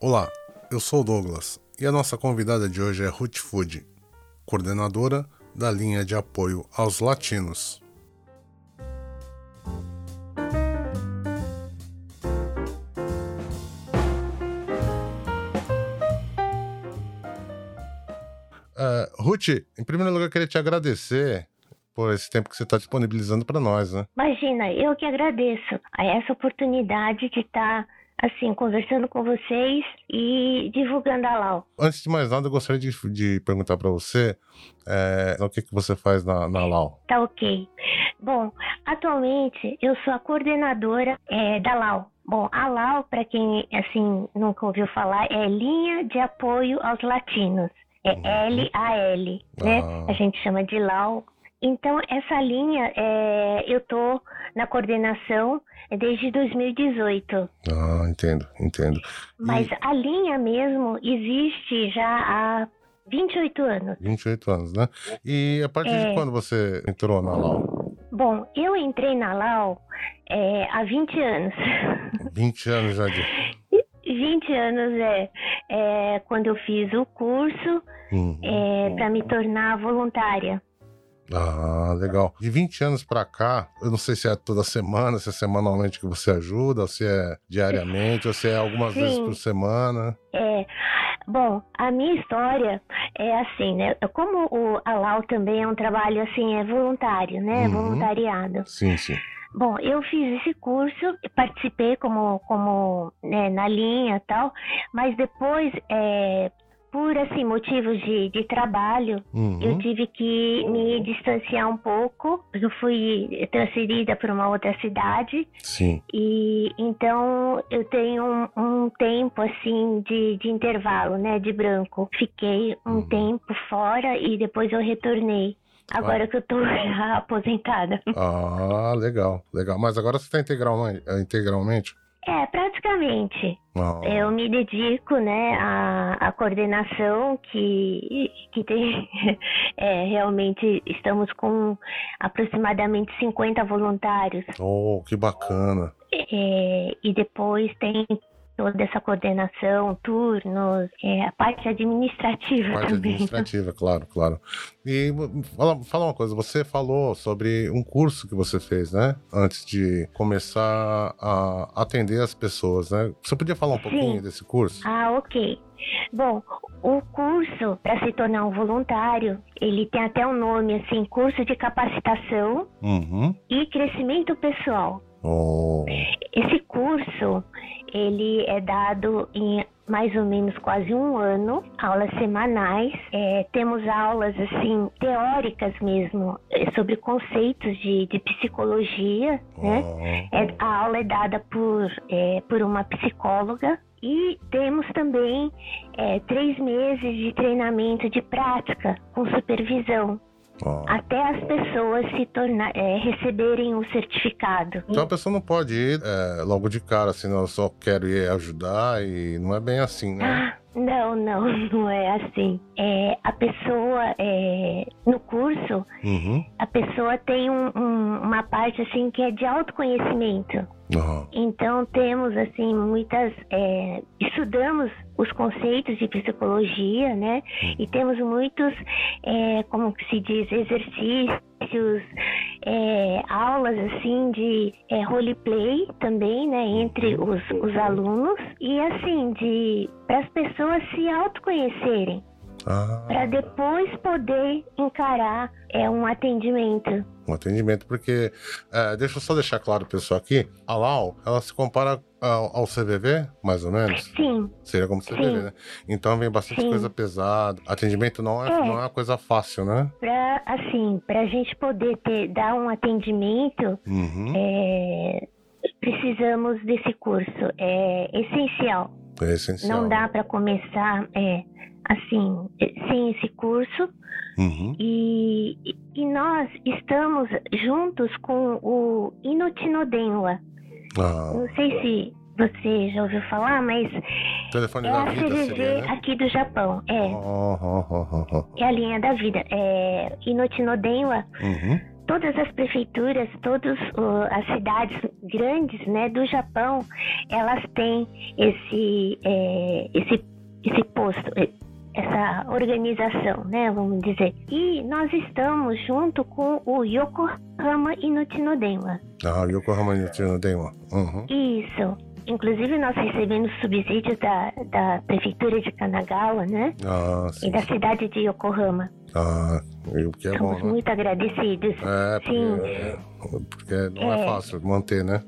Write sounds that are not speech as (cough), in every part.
Olá, eu sou o Douglas e a nossa convidada de hoje é Ruth Food, coordenadora da linha de apoio aos latinos. Uh, Ruth, em primeiro lugar, eu queria te agradecer por esse tempo que você está disponibilizando para nós, né? Imagina, eu que agradeço a essa oportunidade de estar tá, assim conversando com vocês e divulgando a Lau. Antes de mais nada, eu gostaria de, de perguntar para você é, o que, que você faz na, na Lau. Tá ok. Bom, atualmente eu sou a coordenadora é, da Lau. Bom, a Lau, para quem assim nunca ouviu falar, é linha de apoio aos latinos. É uhum. L-A-L, né? Ah. A gente chama de LAU. Então, essa linha, é, eu tô na coordenação desde 2018. Ah, entendo, entendo. Mas e... a linha mesmo existe já há 28 anos. 28 anos, né? E a partir é... de quando você entrou na LAU? Bom, eu entrei na LAU é, há 20 anos. (laughs) 20 anos já de... 20 anos é, é quando eu fiz o curso uhum. é, para me tornar voluntária. Ah, legal. De 20 anos para cá, eu não sei se é toda semana, se é semanalmente que você ajuda, ou se é diariamente, ou se é algumas Sim. vezes por semana. É. Bom, a minha história é assim, né? Como o Alau também é um trabalho assim, é voluntário, né? Uhum. Voluntariado. Sim, sim. Bom, eu fiz esse curso, participei como, como né, na linha e tal, mas depois, é, por assim, motivos de, de trabalho, uhum. eu tive que me distanciar um pouco. Eu fui transferida para uma outra cidade. Sim. E então eu tenho um, um tempo assim de, de intervalo, né, de branco. Fiquei um uhum. tempo fora e depois eu retornei. Agora ah. que eu tô (laughs) já aposentada. Ah, legal, legal. Mas agora você está integralmente, é, integralmente? É, praticamente. Ah. Eu me dedico, né, à, à coordenação que, que tem. (laughs) É, realmente estamos com aproximadamente 50 voluntários. Oh, que bacana. É, e depois tem toda essa coordenação, turnos, é, a parte administrativa parte também. administrativa, claro, claro. E fala, fala uma coisa, você falou sobre um curso que você fez, né? Antes de começar a atender as pessoas, né? Você podia falar um pouquinho Sim. desse curso? Ah, ok. Bom, o curso para se tornar um voluntário, ele tem até um nome assim, curso de capacitação uhum. e crescimento pessoal. Oh. Esse curso, ele é dado em mais ou menos quase um ano, aulas semanais. É, temos aulas assim teóricas mesmo é, sobre conceitos de, de psicologia, né? É, a aula é dada por, é, por uma psicóloga e temos também é, três meses de treinamento de prática com supervisão. Oh. Até as pessoas se tornar, é, receberem o certificado. Então a pessoa não pode ir é, logo de cara, assim, eu só quero ir ajudar e não é bem assim, né? Ah, não, não, (laughs) não é assim. É, a pessoa, é, no curso, uhum. a pessoa tem um, um, uma parte assim que é de autoconhecimento. Uhum. Então temos assim muitas é, estudamos os conceitos de psicologia, né? Uhum. E temos muitos, é, como que se diz, exercícios, é, aulas assim de é, roleplay também, né? Entre uhum. os, os alunos e assim de para as pessoas se autoconhecerem. Ah. Para depois poder encarar é um atendimento. Um atendimento, porque é, deixa eu só deixar claro, pessoal, aqui, a LAU, ela se compara ao, ao CVV, mais ou menos? Sim. Seria como CVV, Sim. né? Então vem bastante Sim. coisa pesada. Atendimento não é, é, não é uma coisa fácil, né? Pra, assim, pra gente poder ter, dar um atendimento, uhum. é, precisamos desse curso. É essencial. É essencial. Não dá para começar, é, assim, sem esse curso. Uhum. E, e nós estamos juntos com o Inutinodenwa. Ah. Não sei se você já ouviu falar, mas Telefone é a vida CVV seria, né? aqui do Japão. É. Oh, oh, oh, é a linha da vida. É Inutinodenwa uhum. Todas as prefeituras, todas uh, as cidades grandes, né, do Japão, elas têm esse, é, esse, esse posto, essa organização, né, vamos dizer. E nós estamos junto com o Yokohama Inutinodenwa. Ah, Yokohama Inutinodenwa. Uhum. Isso. Inclusive, nós recebemos subsídios da, da Prefeitura de Kanagawa, né? Ah, sim. E da cidade de Yokohama. Ah, o que é Somos bom, né? muito agradecidos. É, Sim. porque, porque não é. É. fácil manter, né?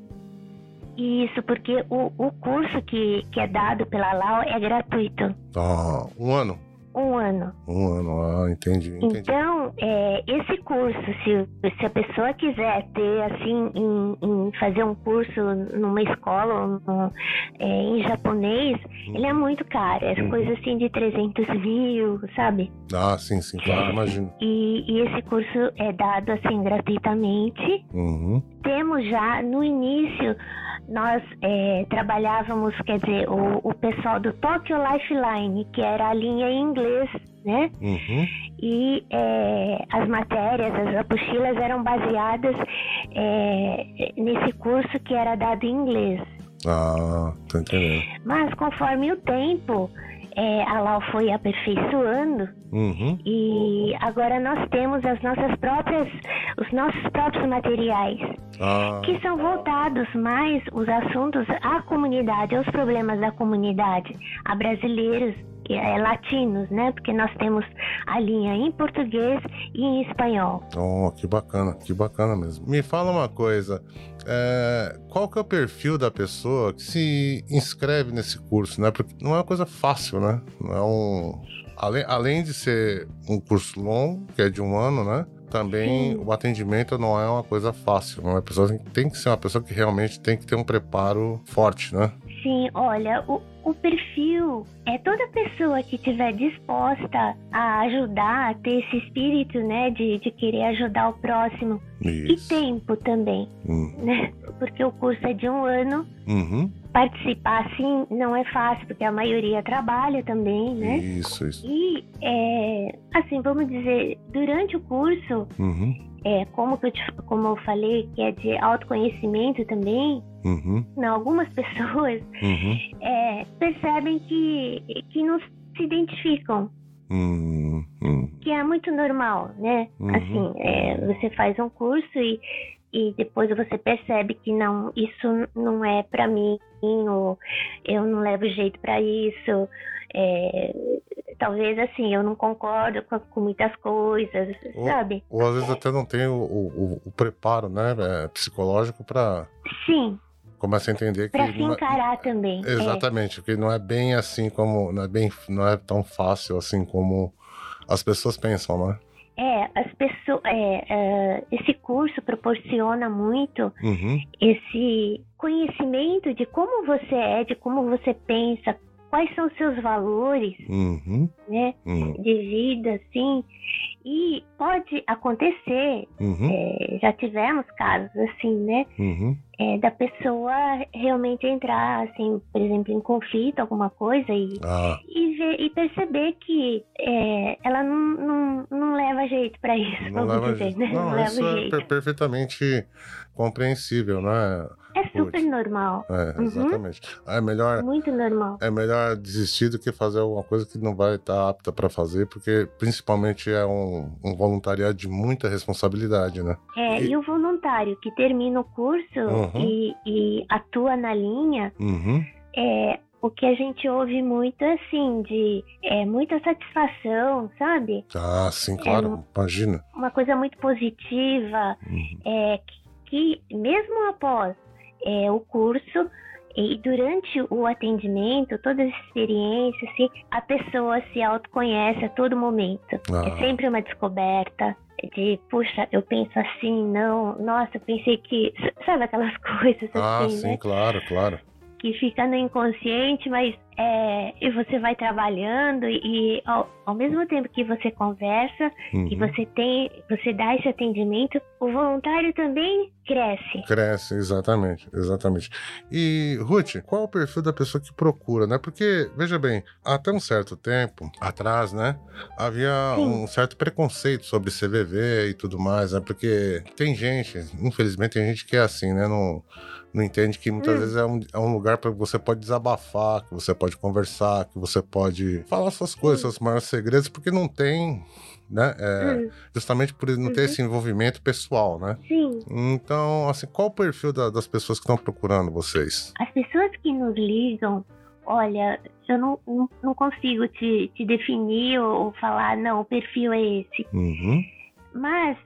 Isso, porque o, o curso que, que é dado pela LAU é gratuito. Ah, um ano. Um ano. Um ano, ah, entendi, entendi. Então, é, esse curso, se, se a pessoa quiser ter, assim, em, em fazer um curso numa escola no- é, em japonês, ele é muito caro. É Uhum. coisa assim de 300 mil, sabe? Ah, sim, sim, claro, imagino. E, e esse curso é dado, assim, gratuitamente. Uhum. Já, no início, nós é, trabalhávamos, quer dizer, o, o pessoal do Tokyo Lifeline, que era a linha em inglês, né? Uhum. E é, as matérias, as apostilas eram baseadas é, nesse curso que era dado em inglês. Ah, tô entendendo. Mas conforme o tempo, é, a Lau foi aperfeiçoando. Uhum. e agora nós temos as nossas próprias, os nossos próprios materiais Ah, que são voltados mais os assuntos à comunidade, aos problemas da comunidade, a brasileiros e a latinos, né? Porque nós temos a linha em português e em espanhol. oh, que bacana, que bacana mesmo. Me fala uma coisa, é, qual que é o perfil da pessoa que se inscreve nesse curso, né? Porque não é uma coisa fácil, né? Não é um... Além, além de ser um curso longo, que é de um ano, né? Também Sim. o atendimento não é uma coisa fácil. Uma pessoa tem, tem que ser uma pessoa que realmente tem que ter um preparo forte, né? Sim, olha, o, o perfil é toda pessoa que estiver disposta a ajudar, a ter esse espírito, né, de, de querer ajudar o próximo. E Isso. tempo também, Hum. né? Porque o curso é de um ano. Uhum. Participar, assim, não é fácil, porque a maioria trabalha também, né? Isso, isso. E, é, assim, vamos dizer, durante o curso, Uhum. É, como, que eu te- como eu falei, que é de autoconhecimento também, Uhum. não, algumas (laughs) pessoas Uhum. é, percebem que, que não se identificam, Hum, hum. que é muito normal, né? Uhum. Assim, é, você faz um curso e, e depois você percebe que não, isso não é pra mim, ou eu não levo jeito pra isso. é, talvez assim, eu não concordo com, com muitas coisas, Ou- sabe? Ou às vezes até não tem o, o, o- preparo, né, é, psicológico para Sim, começar a entender que pra se é- encarar também. é. exatamente, que não é bem assim como não é bem não é tão fácil assim como as pessoas pensam, né? É, as pessoas, é, é, esse curso proporciona muito Uhum, esse conhecimento de como você é, de como você pensa, quais são os seus valores, uhum, né, uhum, de vida, assim. E pode acontecer, uhum, é, já tivemos casos assim, né, uhum, é, da pessoa realmente entrar, assim, por exemplo, em conflito, alguma coisa e ah, e, ver, e perceber que é, ela não, não, não leva jeito pra isso, não vamos leva dizer, jeito. né? Não, Não, isso é per- perfeitamente compreensível, né? É super Putz. normal, É, Uhum. exatamente. É melhor muito normal. é melhor desistir do que fazer alguma coisa que não vai estar apta para fazer, porque principalmente é um, um voluntariado de muita responsabilidade, né? É, E- e... o voluntário que termina o curso Uhum. e, e atua na linha, Uhum, é, o que a gente ouve muito é assim, de é, muita satisfação, sabe? Ah, sim, claro, imagina. Uma coisa muito positiva, Uhum. é, que, que mesmo após é, o curso e durante o atendimento, toda essa experiência, assim, a pessoa se autoconhece a todo momento. É Ah, sempre uma descoberta de, puxa, eu penso assim, não, nossa, eu pensei que. Sabe aquelas (laughs) coisas ah, assim, sim, né? claro, claro. Que fica no inconsciente, mas é, e você vai trabalhando e ao, ao, mesmo tempo que você conversa, uhum. que você tem, você dá esse atendimento, o voluntário também cresce. Cresce, exatamente, exatamente. E Ruth, qual é o perfil da pessoa que procura, né? Porque veja bem, até um certo tempo atrás, né, havia Sim. um certo preconceito sobre CVV e tudo mais, né? Porque tem gente, infelizmente tem gente que é assim, né? Não não entende que muitas hum. vezes é um, é um lugar para que você pode desabafar, que você pode conversar, que você pode falar suas coisas, seus maiores segredos, porque não tem, né? É, hum. Justamente por não ter uhum. esse envolvimento pessoal, né? Sim. Então, assim, qual o perfil da, das pessoas que estão procurando vocês? As pessoas que nos ligam, olha, eu não, não, não consigo te, te definir ou, ou, falar, não, o perfil é esse. Uhum. Mas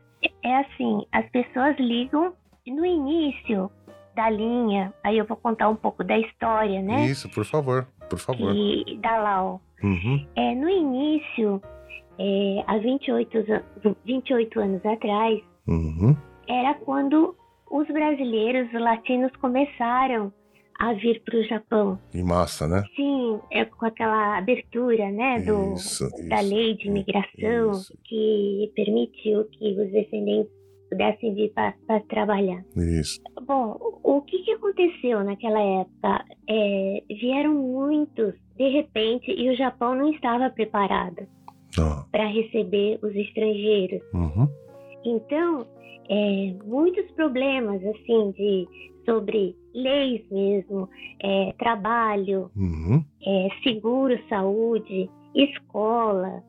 é assim, as pessoas ligam no início da linha, aí eu vou contar um pouco da história, né? Isso, por favor, por favor. E da Lau. Uhum. É, no início, é, há 28, 28 anos atrás, uhum. era quando os brasileiros, os latinos, começaram a vir para o Japão. Em massa, né? Sim, é com aquela abertura, né, do, isso, da isso, lei de imigração isso. que permitiu que os descendentes pudessem vir para trabalhar. Isso. Bom, o que, que aconteceu naquela época? É, vieram muitos de repente e o Japão não estava preparado para receber os estrangeiros. Uhum. Então, é, muitos problemas assim de sobre leis mesmo, é, trabalho, uhum. é, seguro, saúde, escola,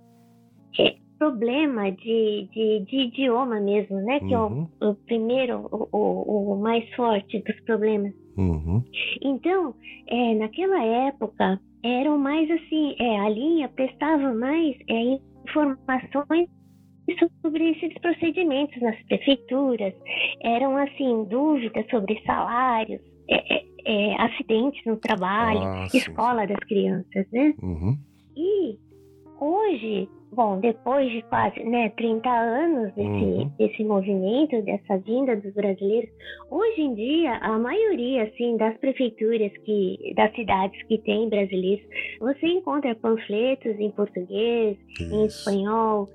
é, problema de, de, de, idioma mesmo, né? Que uhum. é o, o primeiro, o, o, o, mais forte dos problemas. Uhum. Então, é, naquela época, eram mais assim, é, a linha prestava mais é, informações sobre esses procedimentos nas prefeituras. Eram, assim, dúvidas sobre salários, é, é, é acidentes no trabalho, ah, escola das crianças, né? Uhum. E hoje bom, depois de quase né, 30 anos desse, uhum. desse movimento, dessa vinda dos brasileiros, hoje em dia, a maioria assim, das prefeituras que, das cidades que têm brasileiros, você encontra panfletos em português, Isso. em espanhol,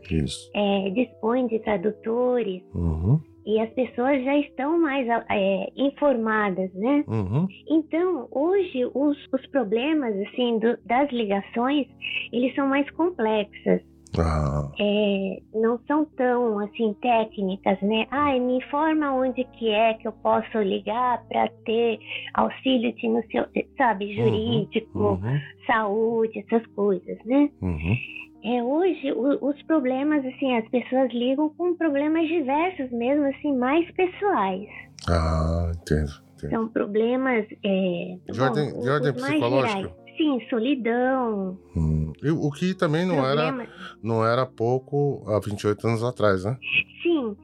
é, dispõe de tradutores. Uhum. E as pessoas já estão mais é, informadas, né? Uhum. Então, hoje, os, os problemas, assim, do, das ligações, eles são mais complexos. Ah. É, não são tão assim técnicas, né? Ai, me informa onde que é que eu posso ligar para ter auxílio de no seu, sabe, uhum, jurídico, uhum, uhum. saúde, essas coisas, né? Uhum. É, hoje o, os problemas, assim, as pessoas ligam com problemas diversos mesmo, assim, mais pessoais. Ah, entendo. entendo. São problemas é, de ordem, bom, de ordem psicológica? Sim, solidão. Hum. O que também não era, não era pouco há 28 anos atrás, né? Sim,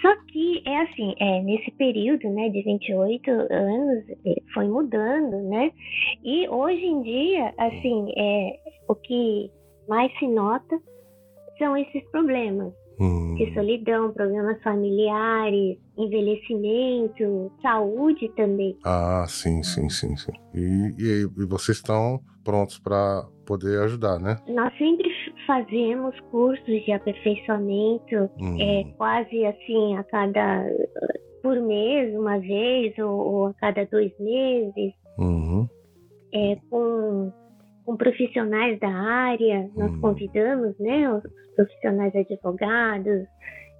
só que é assim, é, nesse período né, de 28 anos é, foi mudando, né? E hoje em dia, assim, é, o que mais se nota são esses problemas. Hum. De solidão, problemas familiares, envelhecimento, saúde também. Ah, sim, sim, sim, sim. E, e, e vocês estão prontos para poder ajudar, né? Nós sempre fazemos cursos de aperfeiçoamento, hum. é, quase assim, a cada. por mês, uma vez, ou, ou a cada dois meses. Uhum. É, com com profissionais da área, nós hum. convidamos né, os profissionais advogados,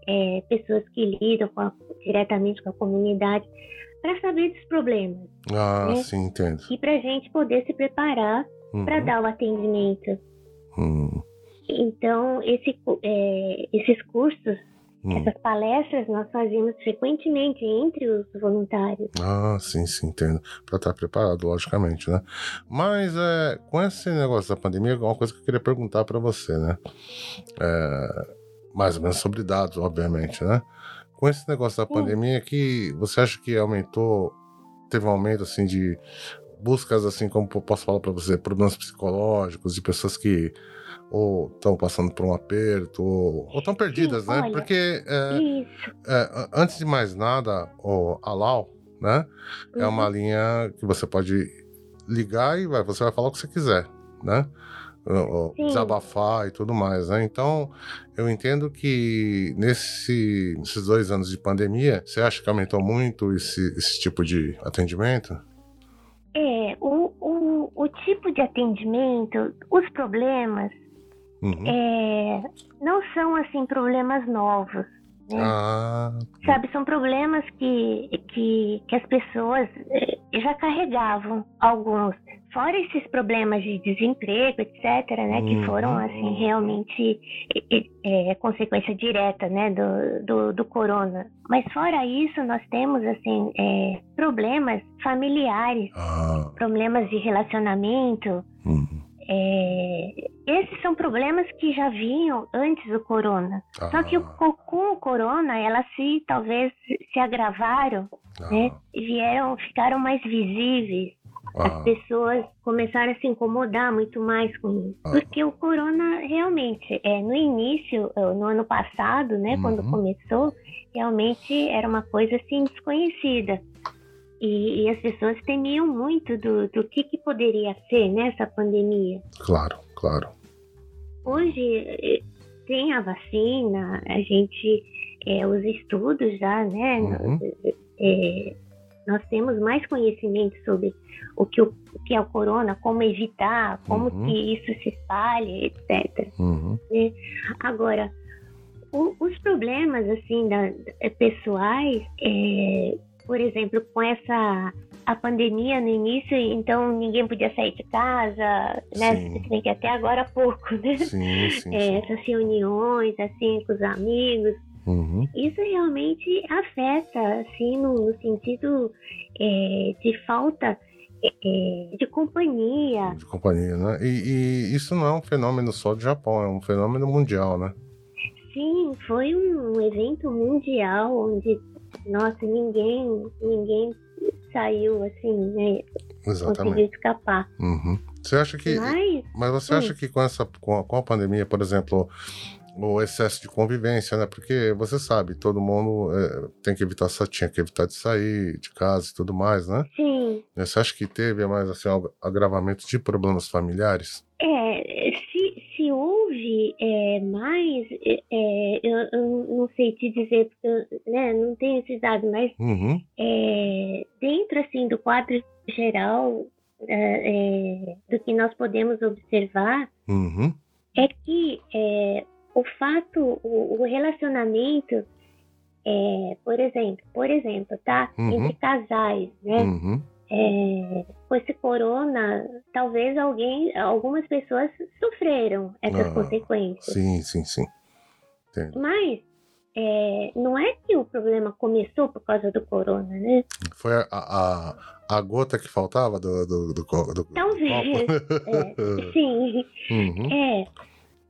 é, pessoas que lidam com a, diretamente com a comunidade, para saber dos problemas. Ah, né? sim, entendo. E para a gente poder se preparar uhum. para dar o atendimento. Hum. Então, esse, é, esses cursos Hum. Essas palestras nós fazíamos frequentemente entre os voluntários. Ah, sim, sim, entendo. Para estar preparado, logicamente, né? Mas é, com esse negócio da pandemia, uma coisa que eu queria perguntar para você, né? É, mais ou menos sobre dados, obviamente, né? Com esse negócio da sim. pandemia, que você acha que aumentou, teve um aumento assim de buscas, assim, como posso falar para você, problemas psicológicos de pessoas que ou estão passando por um aperto, ou estão perdidas, Sim, né? Olha, Porque é, é, antes de mais nada, o Alau, né? Uhum. É uma uhum. linha que você pode ligar e vai, você vai falar o que você quiser, né? Sim. Desabafar e tudo mais, né? Então, eu entendo que nesse, nesses dois anos de pandemia, você acha que aumentou muito esse, esse tipo de atendimento? É, o, o, o tipo de atendimento, os problemas, Uhum. é, não são assim problemas novos. né? Ah, Sabe, são problemas que, que, que as pessoas eh, já carregavam, alguns. Fora esses problemas de desemprego, etc., né, que Uhum. foram, assim, realmente eh, eh, consequência direta, né, do, do, do corona. Mas fora isso, nós temos, assim, eh, problemas familiares, ah, problemas de relacionamento, uhum. é, esses são problemas que já vinham antes do corona. Só que o, Ah, co- com o corona, elas se talvez se agravaram, né? ah, E vieram, ficaram mais visíveis. As ah, pessoas começaram a se incomodar muito mais com isso. Ah. Porque o corona realmente, é, no início, eh, no ano passado, né, quando Uhum. começou, realmente era uma coisa assim desconhecida. E, e as pessoas temiam muito do, do que, que poderia ser nessa pandemia. claro, claro. Hoje eh, tem a vacina, a gente, eh, os estudos já, né? Uhum. eh, nós temos mais conhecimento sobre o que, o, o que é o corona, como evitar, como Uhum. que isso se espalha, etc. Uhum. Agora, o- os problemas assim da, da- pessoais, é, por exemplo, com essa a pandemia no início, então ninguém podia sair de casa, né? Sim. Se bem que até agora pouco, né? Sim, sim, É, essas reuniões assim com os amigos, Uhum. isso realmente afeta, assim, no, sentido é, de falta é, de companhia. De companhia, né? E, e isso não é um fenômeno só do Japão, é um fenômeno mundial, né? Sim, foi um evento mundial onde, nossa, ninguém, ninguém saiu assim, né? Conseguiu Exatamente. escapar. Uhum. Você acha que. Mas, Mas você Hum. acha que com essa com a, com a pandemia, por exemplo, o excesso de convivência, né? Porque você sabe, todo mundo é, tem que evitar, só tinha que evitar de sair de casa e tudo mais, né? sim, Você acha que teve mais assim, um agravamento de problemas familiares? é, se, se houve é, mais, é, eu, eu não sei te dizer, porque eu, né, não tenho esses dados, mas Uhum. é, dentro assim do quadro geral do que nós podemos observar Uhum. é que o fato, o, o relacionamento, é, por exemplo, por exemplo, tá? Uhum. Entre casais, né? Uhum. É, com esse corona, talvez alguém, algumas pessoas sofreram essas Ah, consequências. Sim, sim, sim. Entendo. Mas é, não é que o problema começou por causa do corona, né? Foi a, a, a gota que faltava do, do, do, do Talvez. copo? É, (laughs) sim. Uhum. É,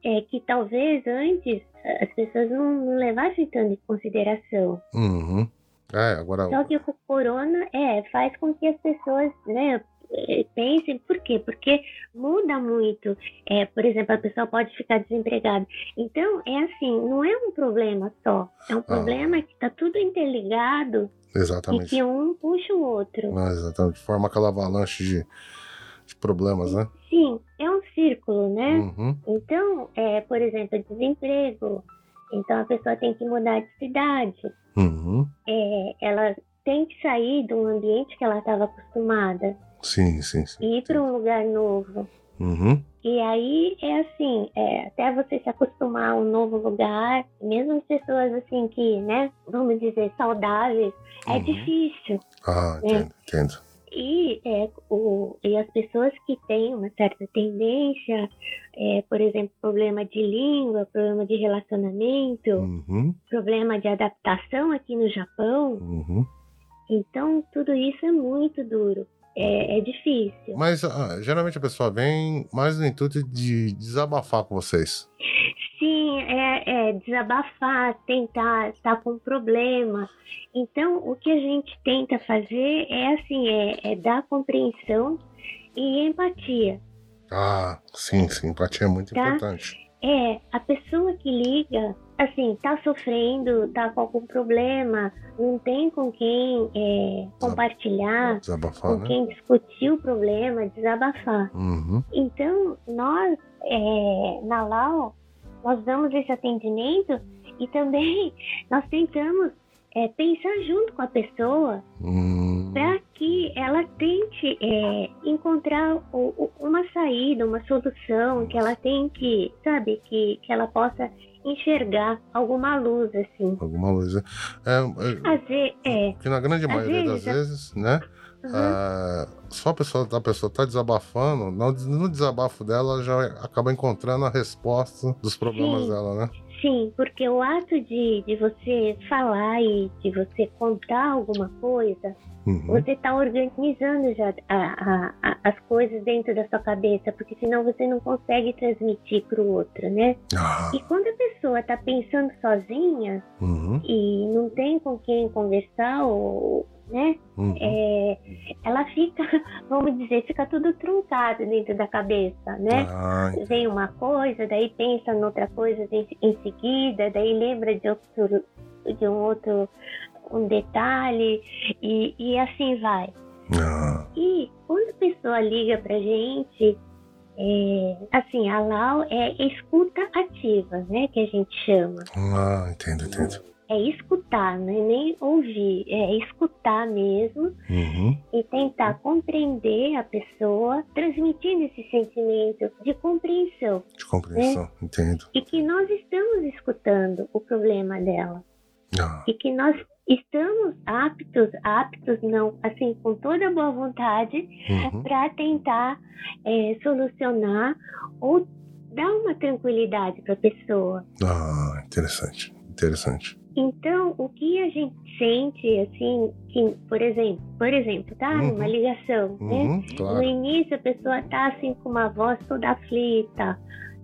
é que talvez antes as pessoas não, não levassem tanto em consideração. Uhum. É, agora. Só que o corona é, faz com que as pessoas, né, eh, pensem, por quê? Porque muda muito. É, por exemplo, a pessoa pode ficar desempregada. Então, é assim, não é um problema só. É um problema que está tudo interligado e Exatamente. que um puxa o outro. Ah, exatamente. Forma aquela avalanche de, de problemas, né? Sim, é um círculo, né? Uhum. Então, é, por exemplo, desemprego. Então a pessoa tem que mudar de cidade. Uhum. É, ela tem que sair de um ambiente que ela estava acostumada Sim, sim, sim. e ir para um lugar novo. Uhum. E aí é assim, é, até você se acostumar a um novo lugar, mesmo as pessoas assim que, né, vamos dizer, saudáveis, é Uhum. difícil. Ah, É. entendo, entendo. E, é, o, e as pessoas que têm uma certa tendência, é, por exemplo, problema de língua, problema de relacionamento, Uhum. problema de adaptação aqui no Japão, Uhum. então tudo isso é muito duro, é, é difícil. Mas ah, geralmente a pessoa vem mais no intuito de desabafar com vocês. Sim, é, é desabafar, tentar estar com problema. Então, o que a gente tenta fazer é assim, é, é dar compreensão e empatia. Ah, sim, sim. Empatia é muito Tá. importante. É, a pessoa que liga assim, tá sofrendo, tá com algum problema, não tem com quem é, compartilhar, desabafar, com né? quem discutir o problema, desabafar. Uhum. Então, nós, é, na Lau, nós damos esse atendimento e também (laughs) nós tentamos é, pensar junto com a pessoa Hum, para que ela tente é, encontrar o- o- uma saída, uma solução, que ela tem que, sabe, que, que ela possa enxergar alguma luz, assim. alguma luz. né? É, é, Às vezes, é. que na grande maioria das vezes, é- vezes, né? Aham, ah, só a pessoa, a pessoa tá desabafando, no, no desabafo dela ela já acaba encontrando a resposta dos problemas Sim. dela, né? Sim, porque o ato de, de você falar e de você contar alguma coisa, Uhum. você está organizando já a- a- a- as coisas dentro da sua cabeça, porque senão você não consegue transmitir para o outro, né? Ah, E quando a pessoa está pensando sozinha uhum, e não tem com quem conversar, ou, né? uhum. é, ela fica, (laughs) vamos dizer, fica tudo truncado dentro da cabeça, né? Ah, Vem uma coisa, daí pensa noutra coisa em, em seguida, daí lembra de outro, de um outro um detalhe e, e assim vai. ah, E quando a pessoa liga pra gente, é, assim, a Lau é escuta ativa, né? Que a gente chama. ah, entendo, entendo. É escutar, não é nem ouvir, é escutar mesmo Uhum. e tentar compreender a pessoa, transmitindo esse sentimento de compreensão De compreensão, entendo. e que nós estamos escutando o problema dela Ah, e que nós estamos aptos, aptos não, assim, com toda a boa vontade uhum. para tentar é, solucionar ou dar uma tranquilidade para a pessoa. ah, interessante, interessante. Então, o que a gente sente, assim, que, por exemplo, por exemplo, tá? Uhum. Numa ligação, né? Uhum, No claro. início a pessoa tá assim com uma voz toda aflita,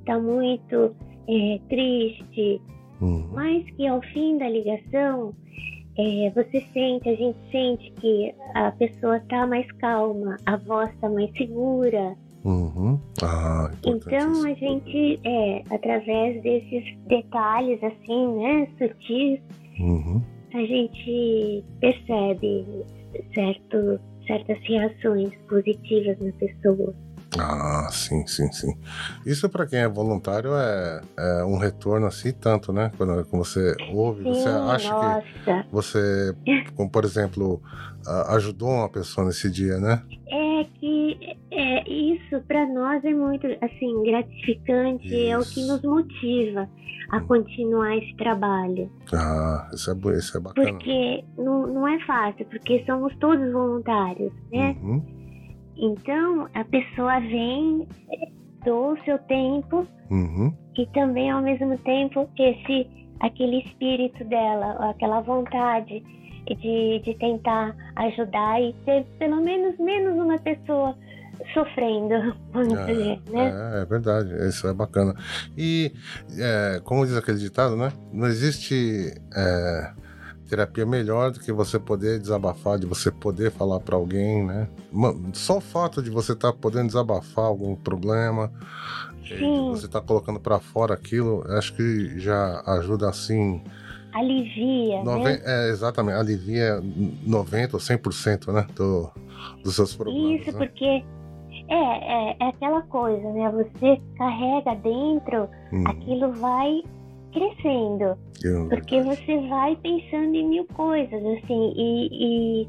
tá muito é, triste, Uhum. mas que ao fim da ligação é, você sente, a gente sente que a pessoa tá mais calma, a voz tá mais segura. Uhum. Ah, Então a gente, é, através desses detalhes assim, né, sutis, Uhum. a gente percebe certo, certas reações positivas na pessoa. Ah, sim, sim, sim. Isso para quem é voluntário é, é um retorno assim tanto, né? Quando, quando você ouve, Sim, você acha que nossa. você, como por exemplo, ajudou uma pessoa nesse dia, né? É que é, isso para nós é muito assim gratificante, é o que Isso. nos motiva a continuar esse trabalho. Ah, isso é, isso é bacana. Porque não, não é fácil, porque somos todos voluntários, né? Uhum. Então a pessoa vem, é, doa o seu tempo Uhum. e também ao mesmo tempo esse aquele espírito dela, aquela vontade de, de tentar ajudar e ter pelo menos menos uma pessoa sofrendo, (laughs) vamos dizer, né? É, é verdade, isso é bacana. E, é, como diz aquele ditado, né? Não existe é, terapia melhor do que você poder desabafar, de você poder falar pra alguém, né? Só o fato de você estar podendo desabafar algum problema, e de você estar colocando pra fora aquilo, acho que já ajuda assim. Alivia, noven- né? É, exatamente, alivia 90% ou 100% né, do, dos seus problemas. Isso, né? porque é, é, é aquela coisa, né? Você carrega dentro, Hum, aquilo vai crescendo. eu- Porque você vai pensando em mil coisas, assim, e, e,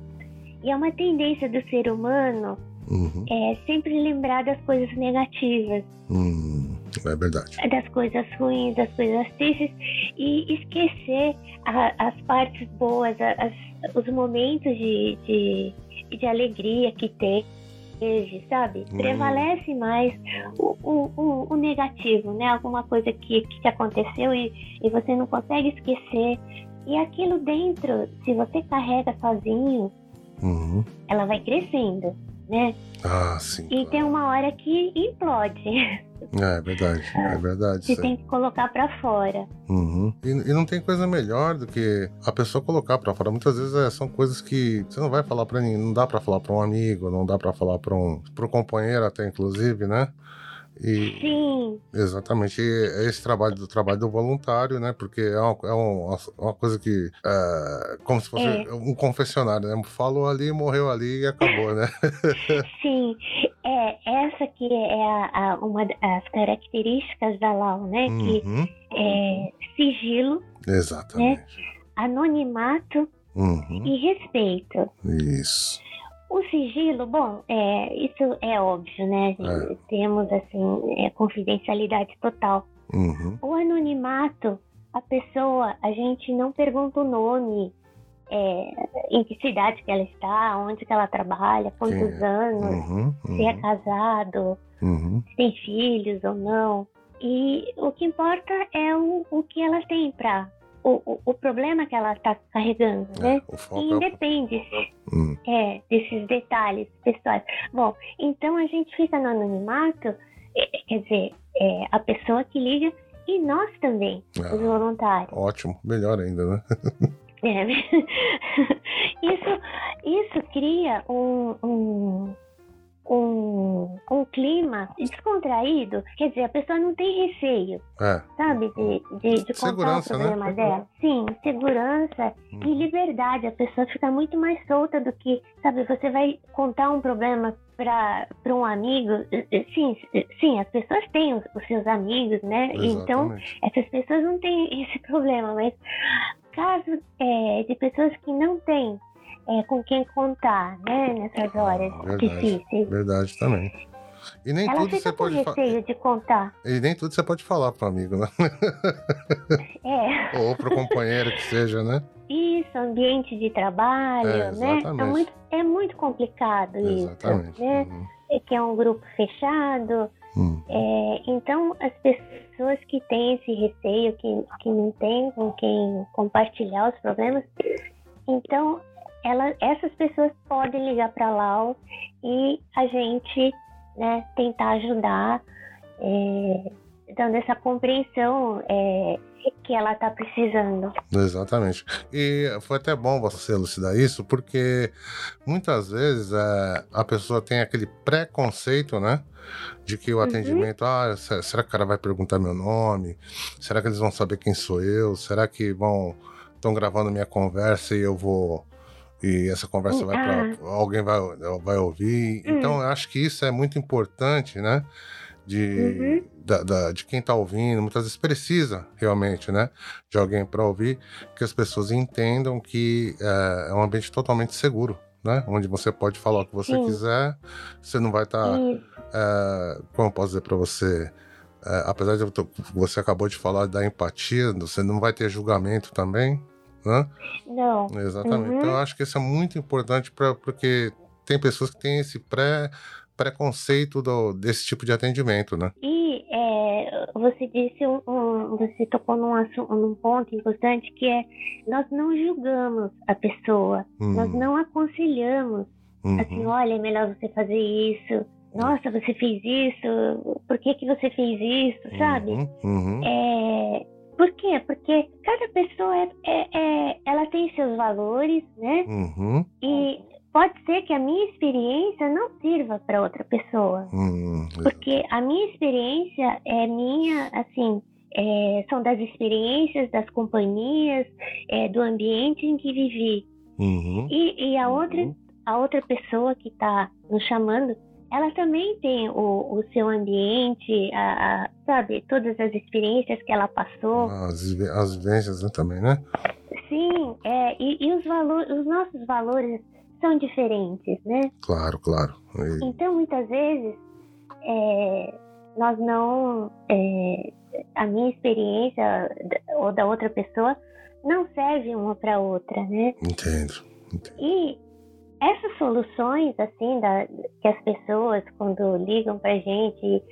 e é uma tendência do ser humano Uhum, é sempre lembrar das coisas negativas, hum, é verdade. das coisas ruins, das coisas tristes, e esquecer a- as partes boas, as- os momentos de, de, de alegria que teve, sabe? Hum. Prevalece mais o, o, o, o negativo, né? Alguma coisa que, que te aconteceu e, e você não consegue esquecer. E aquilo dentro, se você carrega sozinho, Uhum. ela vai crescendo, né? Ah, sim. E tem uma hora que implode. É, é verdade, (laughs) é verdade. Você tem que colocar pra fora. Uhum. E, e não tem coisa melhor do que a pessoa colocar pra fora. Muitas vezes é, são coisas que você não vai falar pra ninguém, não dá pra falar pra um amigo, não dá pra falar pra um, pro companheiro até inclusive, né? E, Sim. Exatamente. E esse trabalho do trabalho do voluntário, né? Porque é uma, é uma, uma coisa que. É, como se fosse É. um confessionário, né? Falou ali, morreu ali e acabou, né? (laughs) Sim, é essa que é a, a- uma das características da LAU, né? Que Uhum. é sigilo, Exatamente. anonimato Uhum. e respeito. Isso. O sigilo, bom, é, isso é óbvio, né? É. Temos, assim, é, confidencialidade total. Uhum. O anonimato, a pessoa, a gente não pergunta o nome, é, em que cidade que ela está, onde que ela trabalha, quantos é? anos, Uhum. se é Uhum. casado, Uhum. se tem filhos ou não. E o que importa é o, o que ela tem para o, o, problema que ela está carregando, né? É, E é o. independe Hum. é, desses detalhes pessoais. Bom, então a gente fica no anonimato, é, quer dizer, é, a pessoa que liga e nós também, os Ah, voluntários. ótimo, melhor ainda, né? (laughs) É. (laughs) isso, isso cria um, um, um, um clima descontraído. Quer dizer, a pessoa não tem receio, É. sabe, de, de, de contar o né? problema dela. Sim, segurança Hum. e liberdade. A pessoa fica muito mais solta do que, sabe, você vai contar um problema para um amigo. Sim, sim, as pessoas têm os, os seus amigos, né? Então, Exatamente. essas pessoas não têm esse problema, mas caso é, de pessoas que não têm é, com quem contar, né, nessas horas Ah, verdade. difíceis, Verdade também. E nem ela tudo você pode falar. receio de contar. E nem tudo você pode falar pro amigo, né? (laughs) É, Ou pro companheiro que seja, né? isso, ambiente de trabalho, É, né? É muito, é muito complicado Exatamente. isso, né? Uhum. É Que é um grupo fechado, Hum. É, então, as pessoas que têm esse receio, que, que não têm com quem compartilhar os problemas, então ela, essas pessoas podem ligar para lá e a gente né, tentar ajudar, é, dando essa compreensão é, que ela está precisando. Exatamente. E foi até bom você elucidar isso, porque muitas vezes é, a pessoa tem aquele preconceito, né? De que o Uhum. atendimento, ah, se- será que o cara vai perguntar meu nome? Será que eles vão saber quem sou eu? Será que vão estão gravando minha conversa e eu vou e essa conversa vai para alguém vai, vai ouvir? Hum. Então eu acho que isso é muito importante, né? De, Uhum. da, da- de quem tá ouvindo, muitas vezes precisa realmente, né? De alguém para ouvir, que as pessoas entendam que é, é um ambiente totalmente seguro, né? Onde você pode falar o que você Sim. quiser, você não vai estar, E, como eu posso dizer para você, é, apesar de eu você acabou de falar da empatia, você não vai ter julgamento também, né? não, Exatamente. Uhum. Então eu acho que isso é muito importante para porque tem pessoas que têm esse pré preconceito do, desse tipo de atendimento, né? E é, você disse um, um- você tocou num, assu- num ponto importante que é nós não julgamos a pessoa, nós Uhum, não aconselhamos uhum, assim, olha, é melhor você fazer isso. Nossa, você fez isso. Por que que você fez isso, sabe? Uhum, uhum, É, por quê? Porque cada pessoa é, é- é- ela tem seus valores, né? uhum, E pode ser que a minha experiência não sirva para outra pessoa. uhum, Porque a minha experiência é minha, assim, é, são das experiências, das companhias, é, do ambiente em que vivi. uhum, E, e a, outra, uhum. a outra pessoa que está nos chamando, ela também tem o, o seu ambiente, a, a- sabe, todas as experiências que ela passou. As, vi- as vivências né, também, né? Sim, é, e, e os, valores, os nossos valores são diferentes, né? Claro, claro. E- Então, muitas vezes, é, nós não. é, a minha experiência ou da outra pessoa não serve uma para outra, né? entendo. entendo. E essas soluções, assim, da, que as pessoas, quando ligam pra gente,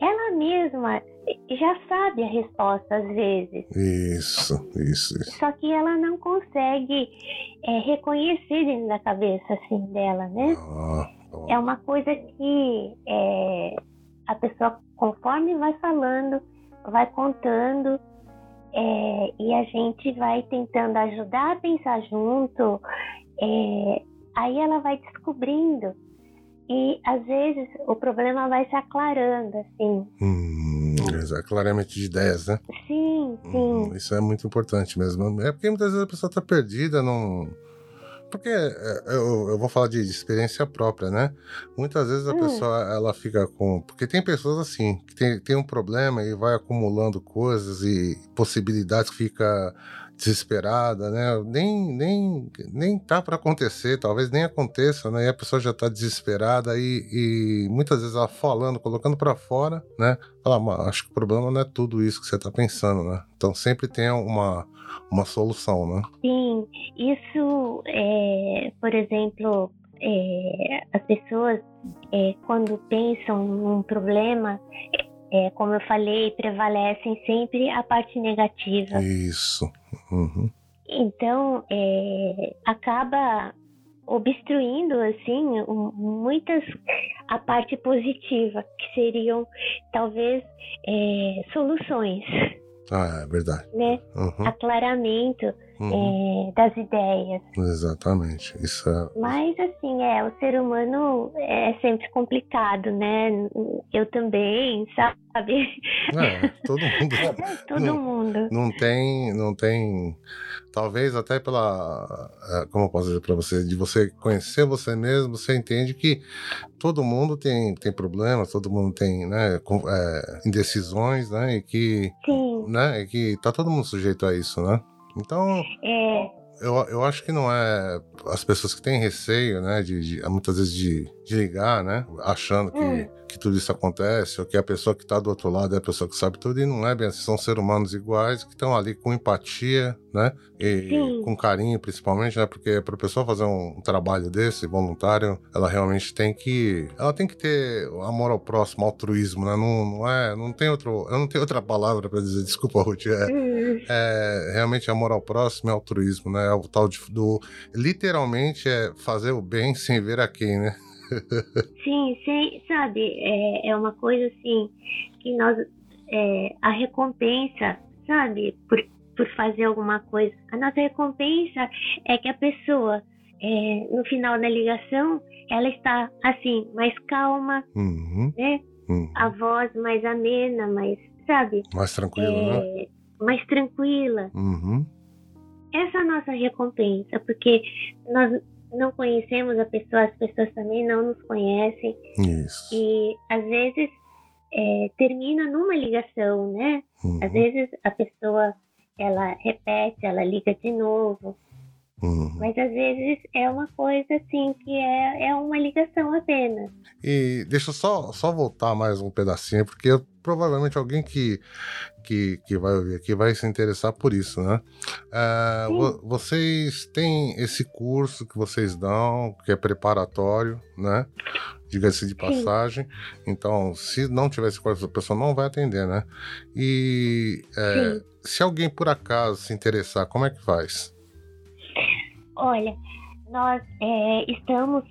ela mesma já sabe a resposta às vezes. Isso, isso, isso. Só que ela não consegue é, reconhecer dentro da cabeça, assim, dela, né? Ah, ó. É uma coisa que é, a pessoa, conforme vai falando, vai contando, é, e a gente vai tentando ajudar a pensar junto, é, aí ela vai descobrindo E às vezes o problema vai se aclarando, assim. Hum, aclaramento de ideias, né? Sim, sim. Hum, isso é muito importante mesmo. É porque muitas vezes a pessoa tá perdida, não. Porque é, eu, eu vou falar de, de, experiência própria, né? Muitas vezes a hum. pessoa ela fica com. Porque tem pessoas assim, que tem, tem um problema e vai acumulando coisas e possibilidades que fica desesperada, né? Nem, nem, nem tá para acontecer, talvez nem aconteça, né? E a pessoa já tá desesperada e, e muitas vezes ela falando, colocando para fora, né? Fala, acho que o problema não é tudo isso que você tá pensando, né? Então sempre tem uma, uma solução, né? Sim, isso, é, por exemplo, é, as pessoas é, quando pensam num problema é, como eu falei, prevalecem sempre a parte negativa. Isso. Uhum. Então, é, acaba obstruindo assim muitas a parte positiva que seriam talvez é, soluções ah é verdade né uhum. aclaramento uhum. é, das ideias. Exatamente, isso é... Mas assim, é, o ser humano é sempre complicado, né? Eu também, sabe? É, todo mundo. (laughs) todo não, mundo. Não tem, não tem, talvez até pela, é, como eu posso dizer para você, de você conhecer você mesmo, você entende que todo mundo tem, tem problemas, todo mundo tem, né, é, indecisões, né, e que, Sim. né, e que tá todo mundo sujeito a isso, né? Então. É. Eu, eu acho que não é as pessoas que têm receio, né, de, de muitas vezes de, de ligar, né, achando que, hum. Que tudo isso acontece, ou que a pessoa que está do outro lado é a pessoa que sabe tudo, e não é bem assim, são seres humanos iguais, que estão ali com empatia, né, e Sim. com carinho principalmente, né, porque para a pessoa fazer um trabalho desse, voluntário, ela realmente tem que, ela tem que ter amor ao próximo, altruísmo, né, não, não é, não tem outro, eu não tenho outra palavra para dizer, (laughs) desculpa, Ruth, é, hum. é realmente amor ao próximo e altruísmo, né, é o tal de, do, literalmente é fazer o bem sem ver a quem, né? Sim, sim, sabe, é, é uma coisa assim que nós é, a recompensa, sabe, por, por fazer alguma coisa, a nossa recompensa é que a pessoa é, no final da ligação ela está assim mais calma, uhum, né? Uhum. A voz mais amena, mais sabe, mais tranquila, é, né? mais tranquila. Uhum. Essa é a nossa recompensa, porque nós não conhecemos a pessoa, as pessoas também não nos conhecem. Isso. E às vezes é, termina numa ligação, né? Uhum. Às vezes a pessoa ela repete, ela liga de novo. Uhum. Mas às vezes é uma coisa assim que é, é uma ligação apenas. E deixa eu só, só voltar mais um pedacinho, porque eu, provavelmente alguém que, que, que vai ouvir aqui vai se interessar por isso, né? Vo, vocês têm esse curso que vocês dão, que é preparatório, né? Diga-se de passagem. Sim. Então, se não tiver esse curso, a pessoa não vai atender, né? E é, se alguém por acaso se interessar, como é que faz? Olha, nós é, estamos